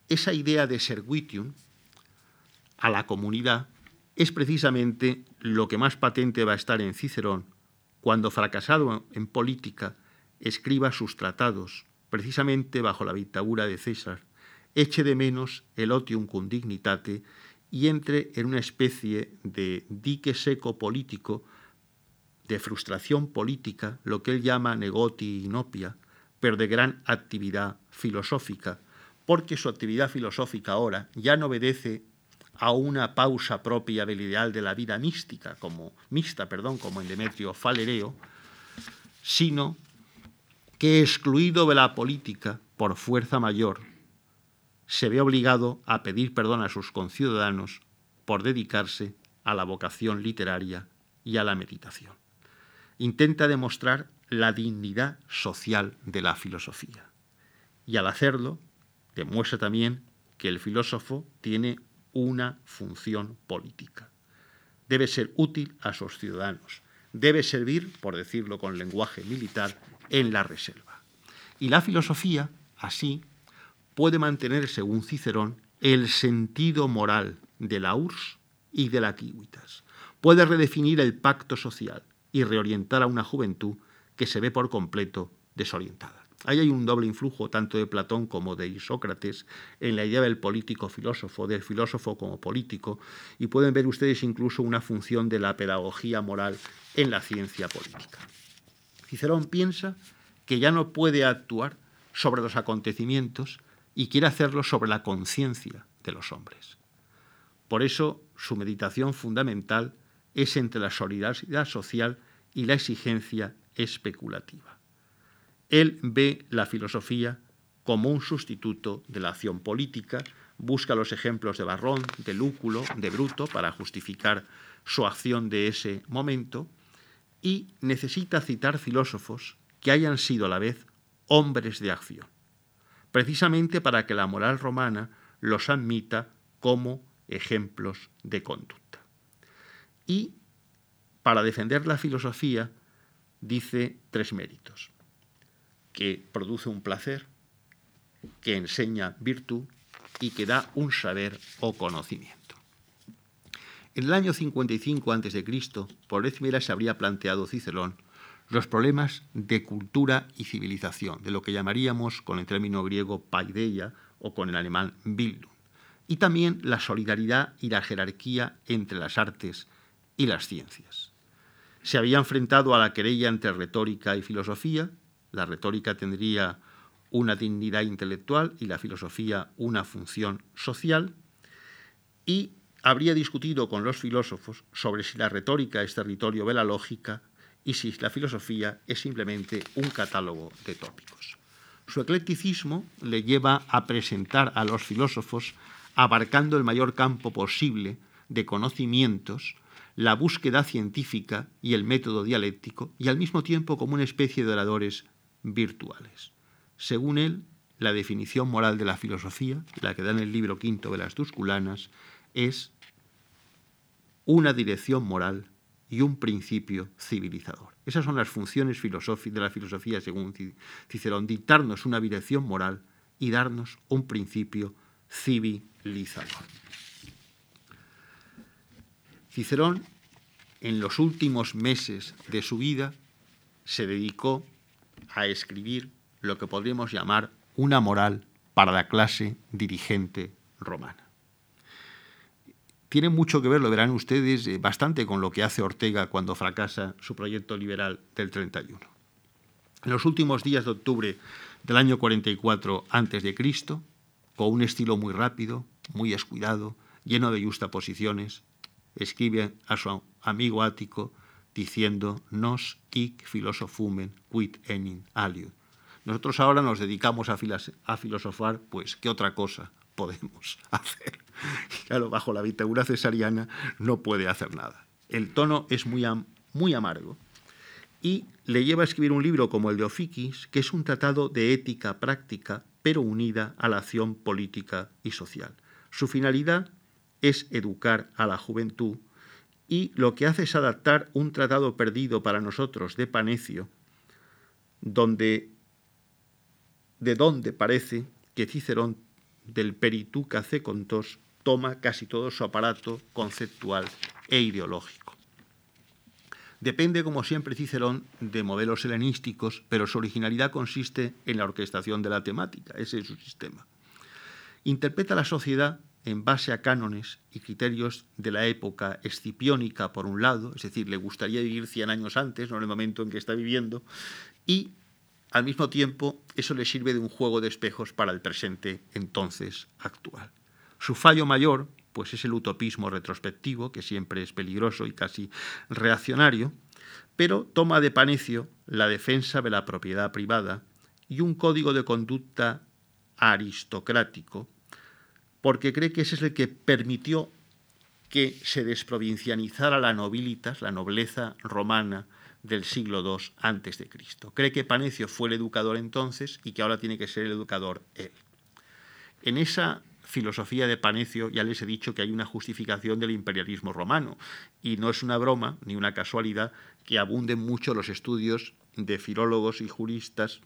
esa idea de servitium a la comunidad es precisamente lo que más patente va a estar en Cicerón cuando, fracasado en política, escriba sus tratados, precisamente bajo la dictadura de César, eche de menos el otium cum dignitate y entre en una especie de dique seco político, de frustración política, lo que él llama negoti inopia, pero de gran actividad filosófica, porque su actividad filosófica ahora ya no obedece a una pausa propia del ideal de la vida mística, como mixta, perdón, como en Demetrio Falereo, sino que excluido de la política por fuerza mayor, se ve obligado a pedir perdón a sus conciudadanos por dedicarse a la vocación literaria y a la meditación. Intenta demostrar la dignidad social de la filosofía y al hacerlo demuestra también que el filósofo tiene una función política. Debe ser útil a sus ciudadanos, debe servir, por decirlo con lenguaje militar, en la reserva. Y la filosofía, así, puede mantener, según Cicerón, el sentido moral de la URSS y de la Kiwitas. Puede redefinir el pacto social y reorientar a una juventud que se ve por completo desorientada. Ahí hay un doble influjo tanto de Platón como de Sócrates en la idea del político filósofo, del filósofo como político, y pueden ver ustedes incluso una función de la pedagogía moral en la ciencia política. Cicerón piensa que ya no puede actuar sobre los acontecimientos y quiere hacerlo sobre la conciencia de los hombres. Por eso su meditación fundamental es entre la solidaridad social y la exigencia especulativa. Él ve la filosofía como un sustituto de la acción política, busca los ejemplos de Barrón, de Lúculo, de Bruto para justificar su acción de ese momento y necesita citar filósofos que hayan sido a la vez hombres de acción, precisamente para que la moral romana los admita como ejemplos de conducta. Y para defender la filosofía dice tres méritos que produce un placer, que enseña virtud y que da un saber o conocimiento. En el año 55 a.C., por vez primera se habría planteado Cicerón los problemas de cultura y civilización, de lo que llamaríamos con el término griego paideia o con el alemán Bildung, y también la solidaridad y la jerarquía entre las artes y las ciencias. Se había enfrentado a la querella entre retórica y filosofía, la retórica tendría una dignidad intelectual y la filosofía una función social, y habría discutido con los filósofos sobre si la retórica es territorio de la lógica y si la filosofía es simplemente un catálogo de tópicos. Su eclecticismo le lleva a presentar a los filósofos, abarcando el mayor campo posible de conocimientos, la búsqueda científica y el método dialéctico, y al mismo tiempo como una especie de oradores virtuales. Según él, la definición moral de la filosofía, la que da en el libro quinto de las Tusculanas, es una dirección moral y un principio civilizador. Esas son las funciones de la filosofía, según Cicerón, dictarnos una dirección moral y darnos un principio civilizador. Cicerón, en los últimos meses de su vida, se dedicó a escribir lo que podríamos llamar una moral para la clase dirigente romana. Tiene mucho que ver, lo verán ustedes, eh, bastante con lo que hace Ortega cuando fracasa su proyecto liberal del 31. En los últimos días de octubre del año 44 a.C., con un estilo muy rápido, muy descuidado, lleno de justaposiciones, escribe a su amigo ático diciendo nos hic filosofumen quid enin aliud. Nosotros ahora nos dedicamos a, a filosofar, pues, ¿qué otra cosa podemos hacer? Claro, bajo la dictadura cesariana no puede hacer nada. El tono es muy, muy amargo y le lleva a escribir un libro como el de Ofikis, que es un tratado de ética práctica, pero unida a la acción política y social. Su finalidad es educar a la juventud y lo que hace es adaptar un tratado perdido para nosotros de Panecio, donde, de donde parece que Cicerón del Peritu Cacecontos toma casi todo su aparato conceptual e ideológico. Depende, como siempre, Cicerón de modelos helenísticos, pero su originalidad consiste en la orquestación de la temática, ese es su sistema. Interpreta la sociedad en base a cánones y criterios de la época escipiónica, por un lado, es decir, le gustaría vivir 100 años antes, no en el momento en que está viviendo, y al mismo tiempo eso le sirve de un juego de espejos para el presente entonces actual. Su fallo mayor, pues es el utopismo retrospectivo, que siempre es peligroso y casi reaccionario, pero toma de panecio la defensa de la propiedad privada y un código de conducta aristocrático porque cree que ese es el que permitió que se desprovincianizara la nobilitas, la nobleza romana del siglo II antes de Cristo. Cree que Panecio fue el educador entonces y que ahora tiene que ser el educador él. En esa filosofía de Panecio ya les he dicho que hay una justificación del imperialismo romano y no es una broma ni una casualidad que abunden mucho los estudios de filólogos y juristas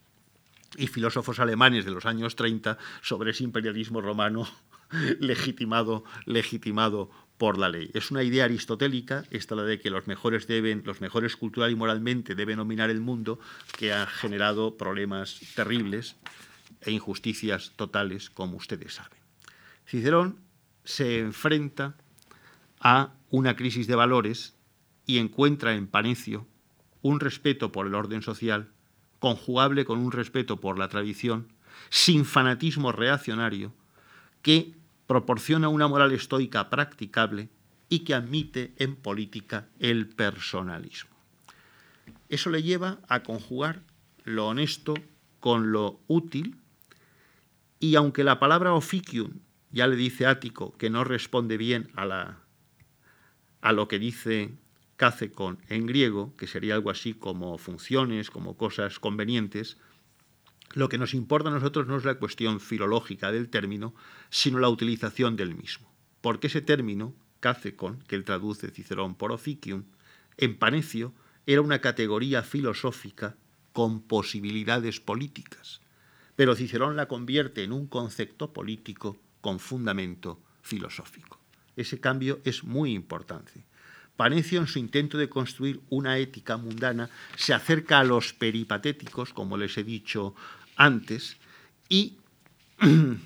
y filósofos alemanes de los años 30 sobre ese imperialismo romano legitimado, legitimado por la ley. Es una idea aristotélica, esta la de que los mejores deben, los mejores cultural y moralmente deben dominar el mundo, que ha generado problemas terribles e injusticias totales, como ustedes saben. Cicerón se enfrenta a una crisis de valores y encuentra en Panecio un respeto por el orden social, conjugable con un respeto por la tradición, sin fanatismo reaccionario, que proporciona una moral estoica practicable y que admite en política el personalismo. Eso le lleva a conjugar lo honesto con lo útil y aunque la palabra officium ya le dice Ático que no responde bien a, la, a lo que dice Cacecon en griego, que sería algo así como funciones, como cosas convenientes, lo que nos importa a nosotros no es la cuestión filológica del término, sino la utilización del mismo. Porque ese término, cacecon, que él traduce Cicerón por oficium, en Panecio era una categoría filosófica con posibilidades políticas. Pero Cicerón la convierte en un concepto político con fundamento filosófico. Ese cambio es muy importante. Panecio, en su intento de construir una ética mundana, se acerca a los peripatéticos, como les he dicho antes, y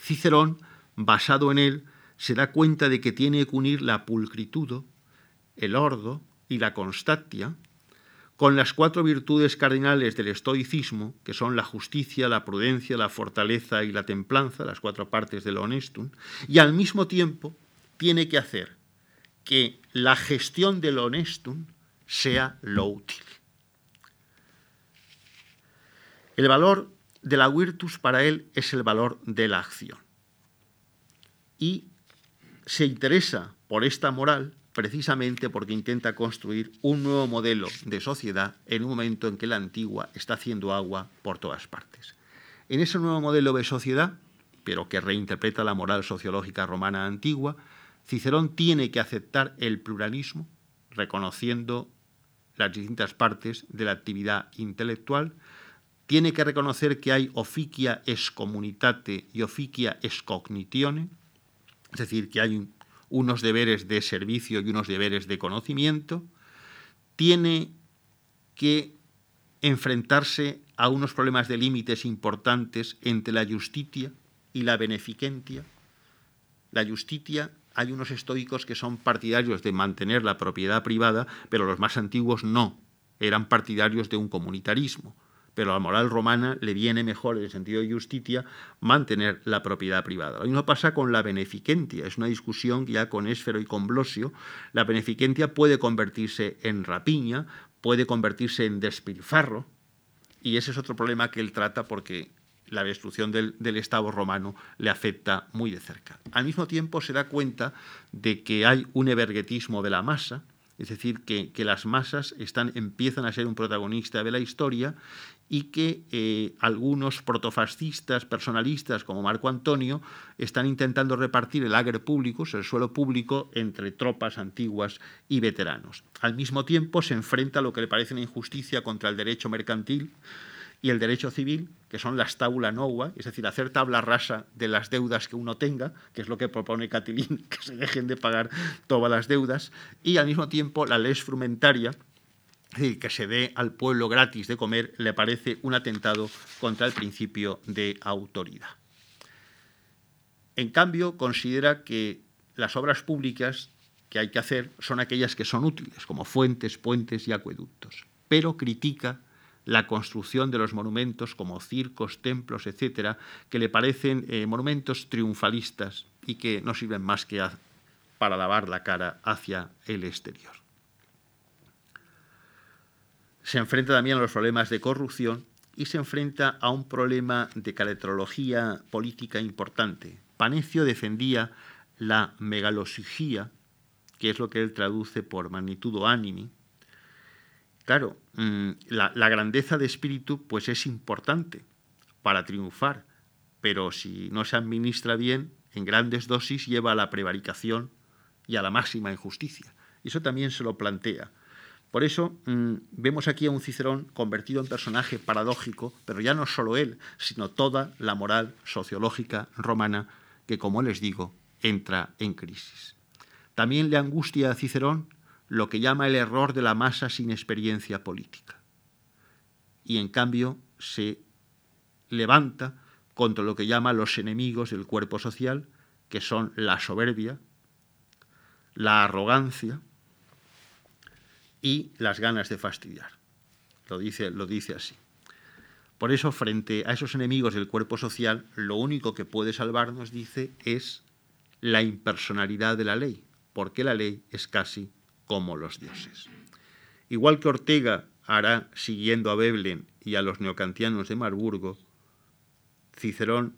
Cicerón, basado en él, se da cuenta de que tiene que unir la pulcritudo, el ordo y la constatia con las cuatro virtudes cardinales del estoicismo, que son la justicia, la prudencia, la fortaleza y la templanza, las cuatro partes del honestum, y al mismo tiempo tiene que hacer que la gestión del honestum sea lo útil. El valor de la virtus para él es el valor de la acción. Y se interesa por esta moral precisamente porque intenta construir un nuevo modelo de sociedad en un momento en que la antigua está haciendo agua por todas partes. En ese nuevo modelo de sociedad, pero que reinterpreta la moral sociológica romana antigua, Cicerón tiene que aceptar el pluralismo, reconociendo las distintas partes de la actividad intelectual, tiene que reconocer que hay oficia es communitate y oficia es cognitione, es decir, que hay unos deberes de servicio y unos deberes de conocimiento, tiene que enfrentarse a unos problemas de límites importantes entre la justitia y la beneficentia. La justitia, hay unos estoicos que son partidarios de mantener la propiedad privada, pero los más antiguos no, eran partidarios de un comunitarismo pero a la moral romana le viene mejor, en el sentido de justicia, mantener la propiedad privada. Lo mismo pasa con la beneficencia, es una discusión que ya con Esfero y con Blosio. La beneficencia puede convertirse en rapiña, puede convertirse en despilfarro, y ese es otro problema que él trata porque la destrucción del, Estado romano le afecta muy de cerca. Al mismo tiempo se da cuenta de que hay un evergetismo de la masa, es decir, que, las masas están, empiezan a ser un protagonista de la historia y que eh, algunos protofascistas, personalistas como Marco Antonio, están intentando repartir el agre público, el suelo público, entre tropas antiguas y veteranos. Al mismo tiempo se enfrenta a lo que le parece una injusticia contra el derecho mercantil y el derecho civil, que son las tabula nova, es decir, hacer tabla rasa de las deudas que uno tenga, que es lo que propone Catilín, que se dejen de pagar todas las deudas, y al mismo tiempo la ley frumentaria, es decir, que se dé al pueblo gratis de comer, le parece un atentado contra el principio de autoridad. En cambio, considera que las obras públicas que hay que hacer son aquellas que son útiles, como fuentes, puentes y acueductos, pero critica la construcción de los monumentos como circos, templos, etcétera, que le parecen eh, monumentos triunfalistas y que no sirven más que para lavar la cara hacia el exterior. Se enfrenta también a los problemas de corrupción y se enfrenta a un problema de caretrología política importante. Panecio defendía la megalosugía, que es lo que él traduce por magnitudo animi, Claro, mm, la, grandeza de espíritu pues es importante para triunfar, pero si no se administra bien, en grandes dosis lleva a la prevaricación y a la máxima injusticia. Eso también se lo plantea. Por eso mm, vemos aquí a un Cicerón convertido en personaje paradójico, pero ya no solo él, sino toda la moral sociológica romana que, como les digo, entra en crisis. También le angustia a Cicerón lo que llama el error de la masa sin experiencia política. Y en cambio se levanta contra lo que llama los enemigos del cuerpo social, que son la soberbia, la arrogancia y las ganas de fastidiar. Lo dice, lo dice así. Por eso, frente a esos enemigos del cuerpo social, lo único que puede salvarnos, dice, es la impersonalidad de la ley, porque la ley es casi como los dioses. Igual que Ortega hará siguiendo a Veblen y a los neocantianos de Marburgo, Cicerón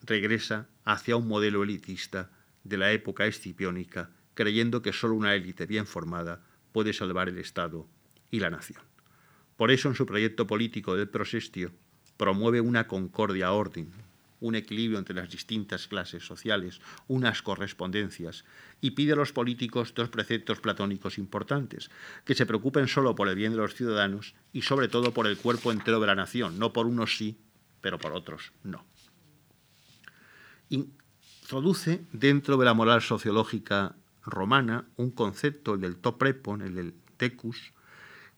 regresa hacia un modelo elitista de la época escipiónica, creyendo que solo una élite bien formada puede salvar el Estado y la nación. Por eso en su proyecto político del prosestio promueve una concordia orden, un equilibrio entre las distintas clases sociales, unas correspondencias, y pide a los políticos dos preceptos platónicos importantes, que se preocupen solo por el bien de los ciudadanos y sobre todo por el cuerpo entero de la nación, no por unos sí, pero por otros no. Introduce dentro de la moral sociológica romana un concepto, el del toprepon, el del tecus,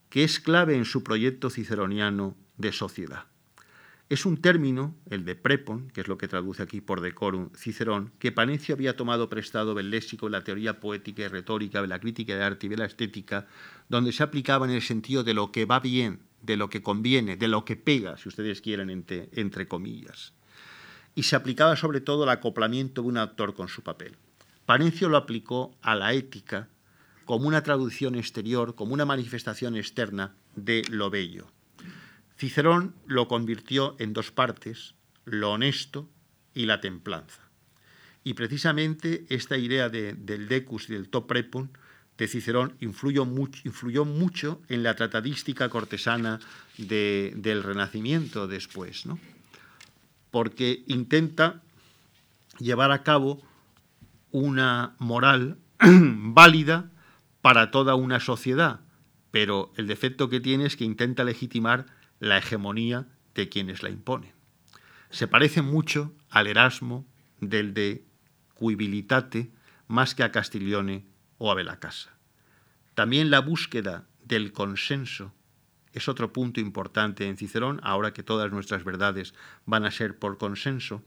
que es clave en su proyecto ciceroniano de sociedad. Es un término, el de prepon, que es lo que traduce aquí por decorum Cicerón, que Panecio había tomado prestado del léxico de la teoría poética y retórica, de la crítica de arte y de la estética, donde se aplicaba en el sentido de lo que va bien, de lo que conviene, de lo que pega, si ustedes quieren, entre, entre comillas. Y se aplicaba sobre todo el acoplamiento de un actor con su papel. Panecio lo aplicó a la ética como una traducción exterior, como una manifestación externa de lo bello. Cicerón lo convirtió en dos partes, lo honesto y la templanza. Y precisamente esta idea del decus y del top de Cicerón influyó mucho, influyó mucho en la tratadística cortesana del Renacimiento después, ¿no? porque intenta llevar a cabo una moral válida para toda una sociedad, pero el defecto que tiene es que intenta legitimar la hegemonía de quienes la imponen. Se parece mucho al Erasmo del de Cuibilitate más que a Castiglione o a Belacasa. También la búsqueda del consenso es otro punto importante en Cicerón, ahora que todas nuestras verdades van a ser por consenso.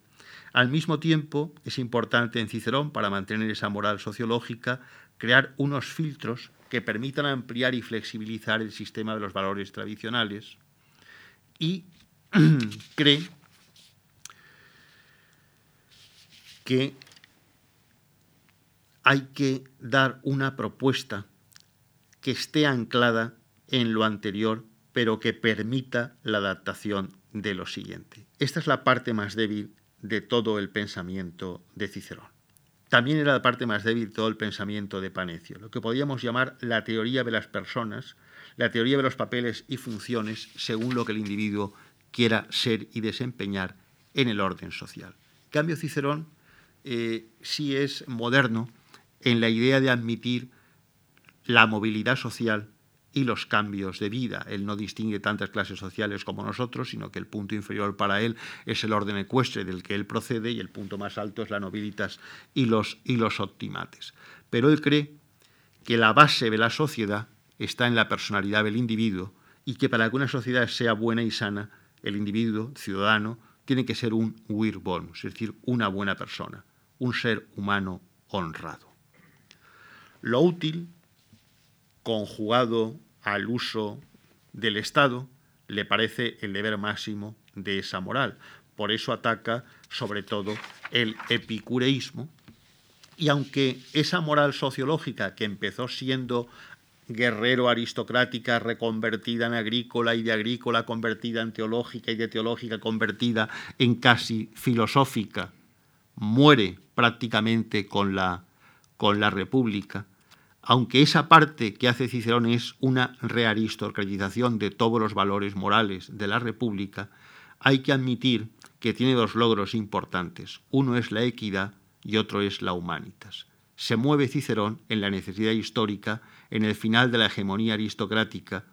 Al mismo tiempo, es importante en Cicerón, para mantener esa moral sociológica, crear unos filtros que permitan ampliar y flexibilizar el sistema de los valores tradicionales, y cree que hay que dar una propuesta que esté anclada en lo anterior, pero que permita la adaptación de lo siguiente. Esta es la parte más débil de todo el pensamiento de Cicerón. También era la parte más débil todo el pensamiento de Panecio, lo que podríamos llamar la teoría de las personas, la teoría de los papeles y funciones según lo que el individuo quiera ser y desempeñar en el orden social. En cambio, Cicerón eh, sí es moderno en la idea de admitir la movilidad social y los cambios de vida. Él no distingue tantas clases sociales como nosotros, sino que el punto inferior para él es el orden ecuestre del que él procede y el punto más alto es la nobilitas y los, y los optimates. Pero él cree que la base de la sociedad está en la personalidad del individuo y que para que una sociedad sea buena y sana, el individuo, ciudadano, tiene que ser un wir bonus, es decir, una buena persona, un ser humano honrado. Lo útil, conjugado al uso del Estado, le parece el deber máximo de esa moral. Por eso ataca sobre todo el epicureísmo. Y aunque esa moral sociológica que empezó siendo guerrero aristocrática reconvertida en agrícola y de agrícola convertida en teológica y de teológica convertida en casi filosófica, muere prácticamente con la, con la República, aunque esa parte que hace Cicerón es una rearistocratización de todos los valores morales de la República, hay que admitir que tiene dos logros importantes. Uno es la equidad y otro es la humanitas. Se mueve Cicerón en la necesidad histórica, en el final de la hegemonía aristocrática,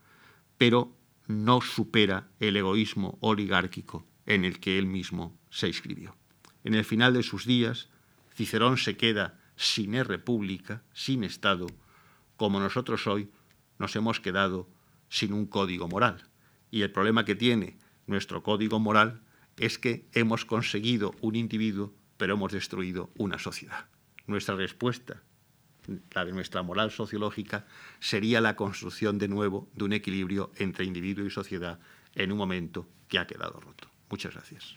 pero no supera el egoísmo oligárquico en el que él mismo se inscribió. En el final de sus días, Cicerón se queda sin república, sin Estado, como nosotros hoy nos hemos quedado sin un código moral. Y el problema que tiene nuestro código moral es que hemos conseguido un individuo, pero hemos destruido una sociedad. Nuestra respuesta, la de nuestra moral sociológica, sería la construcción de nuevo de un equilibrio entre individuo y sociedad en un momento que ha quedado roto. Muchas gracias.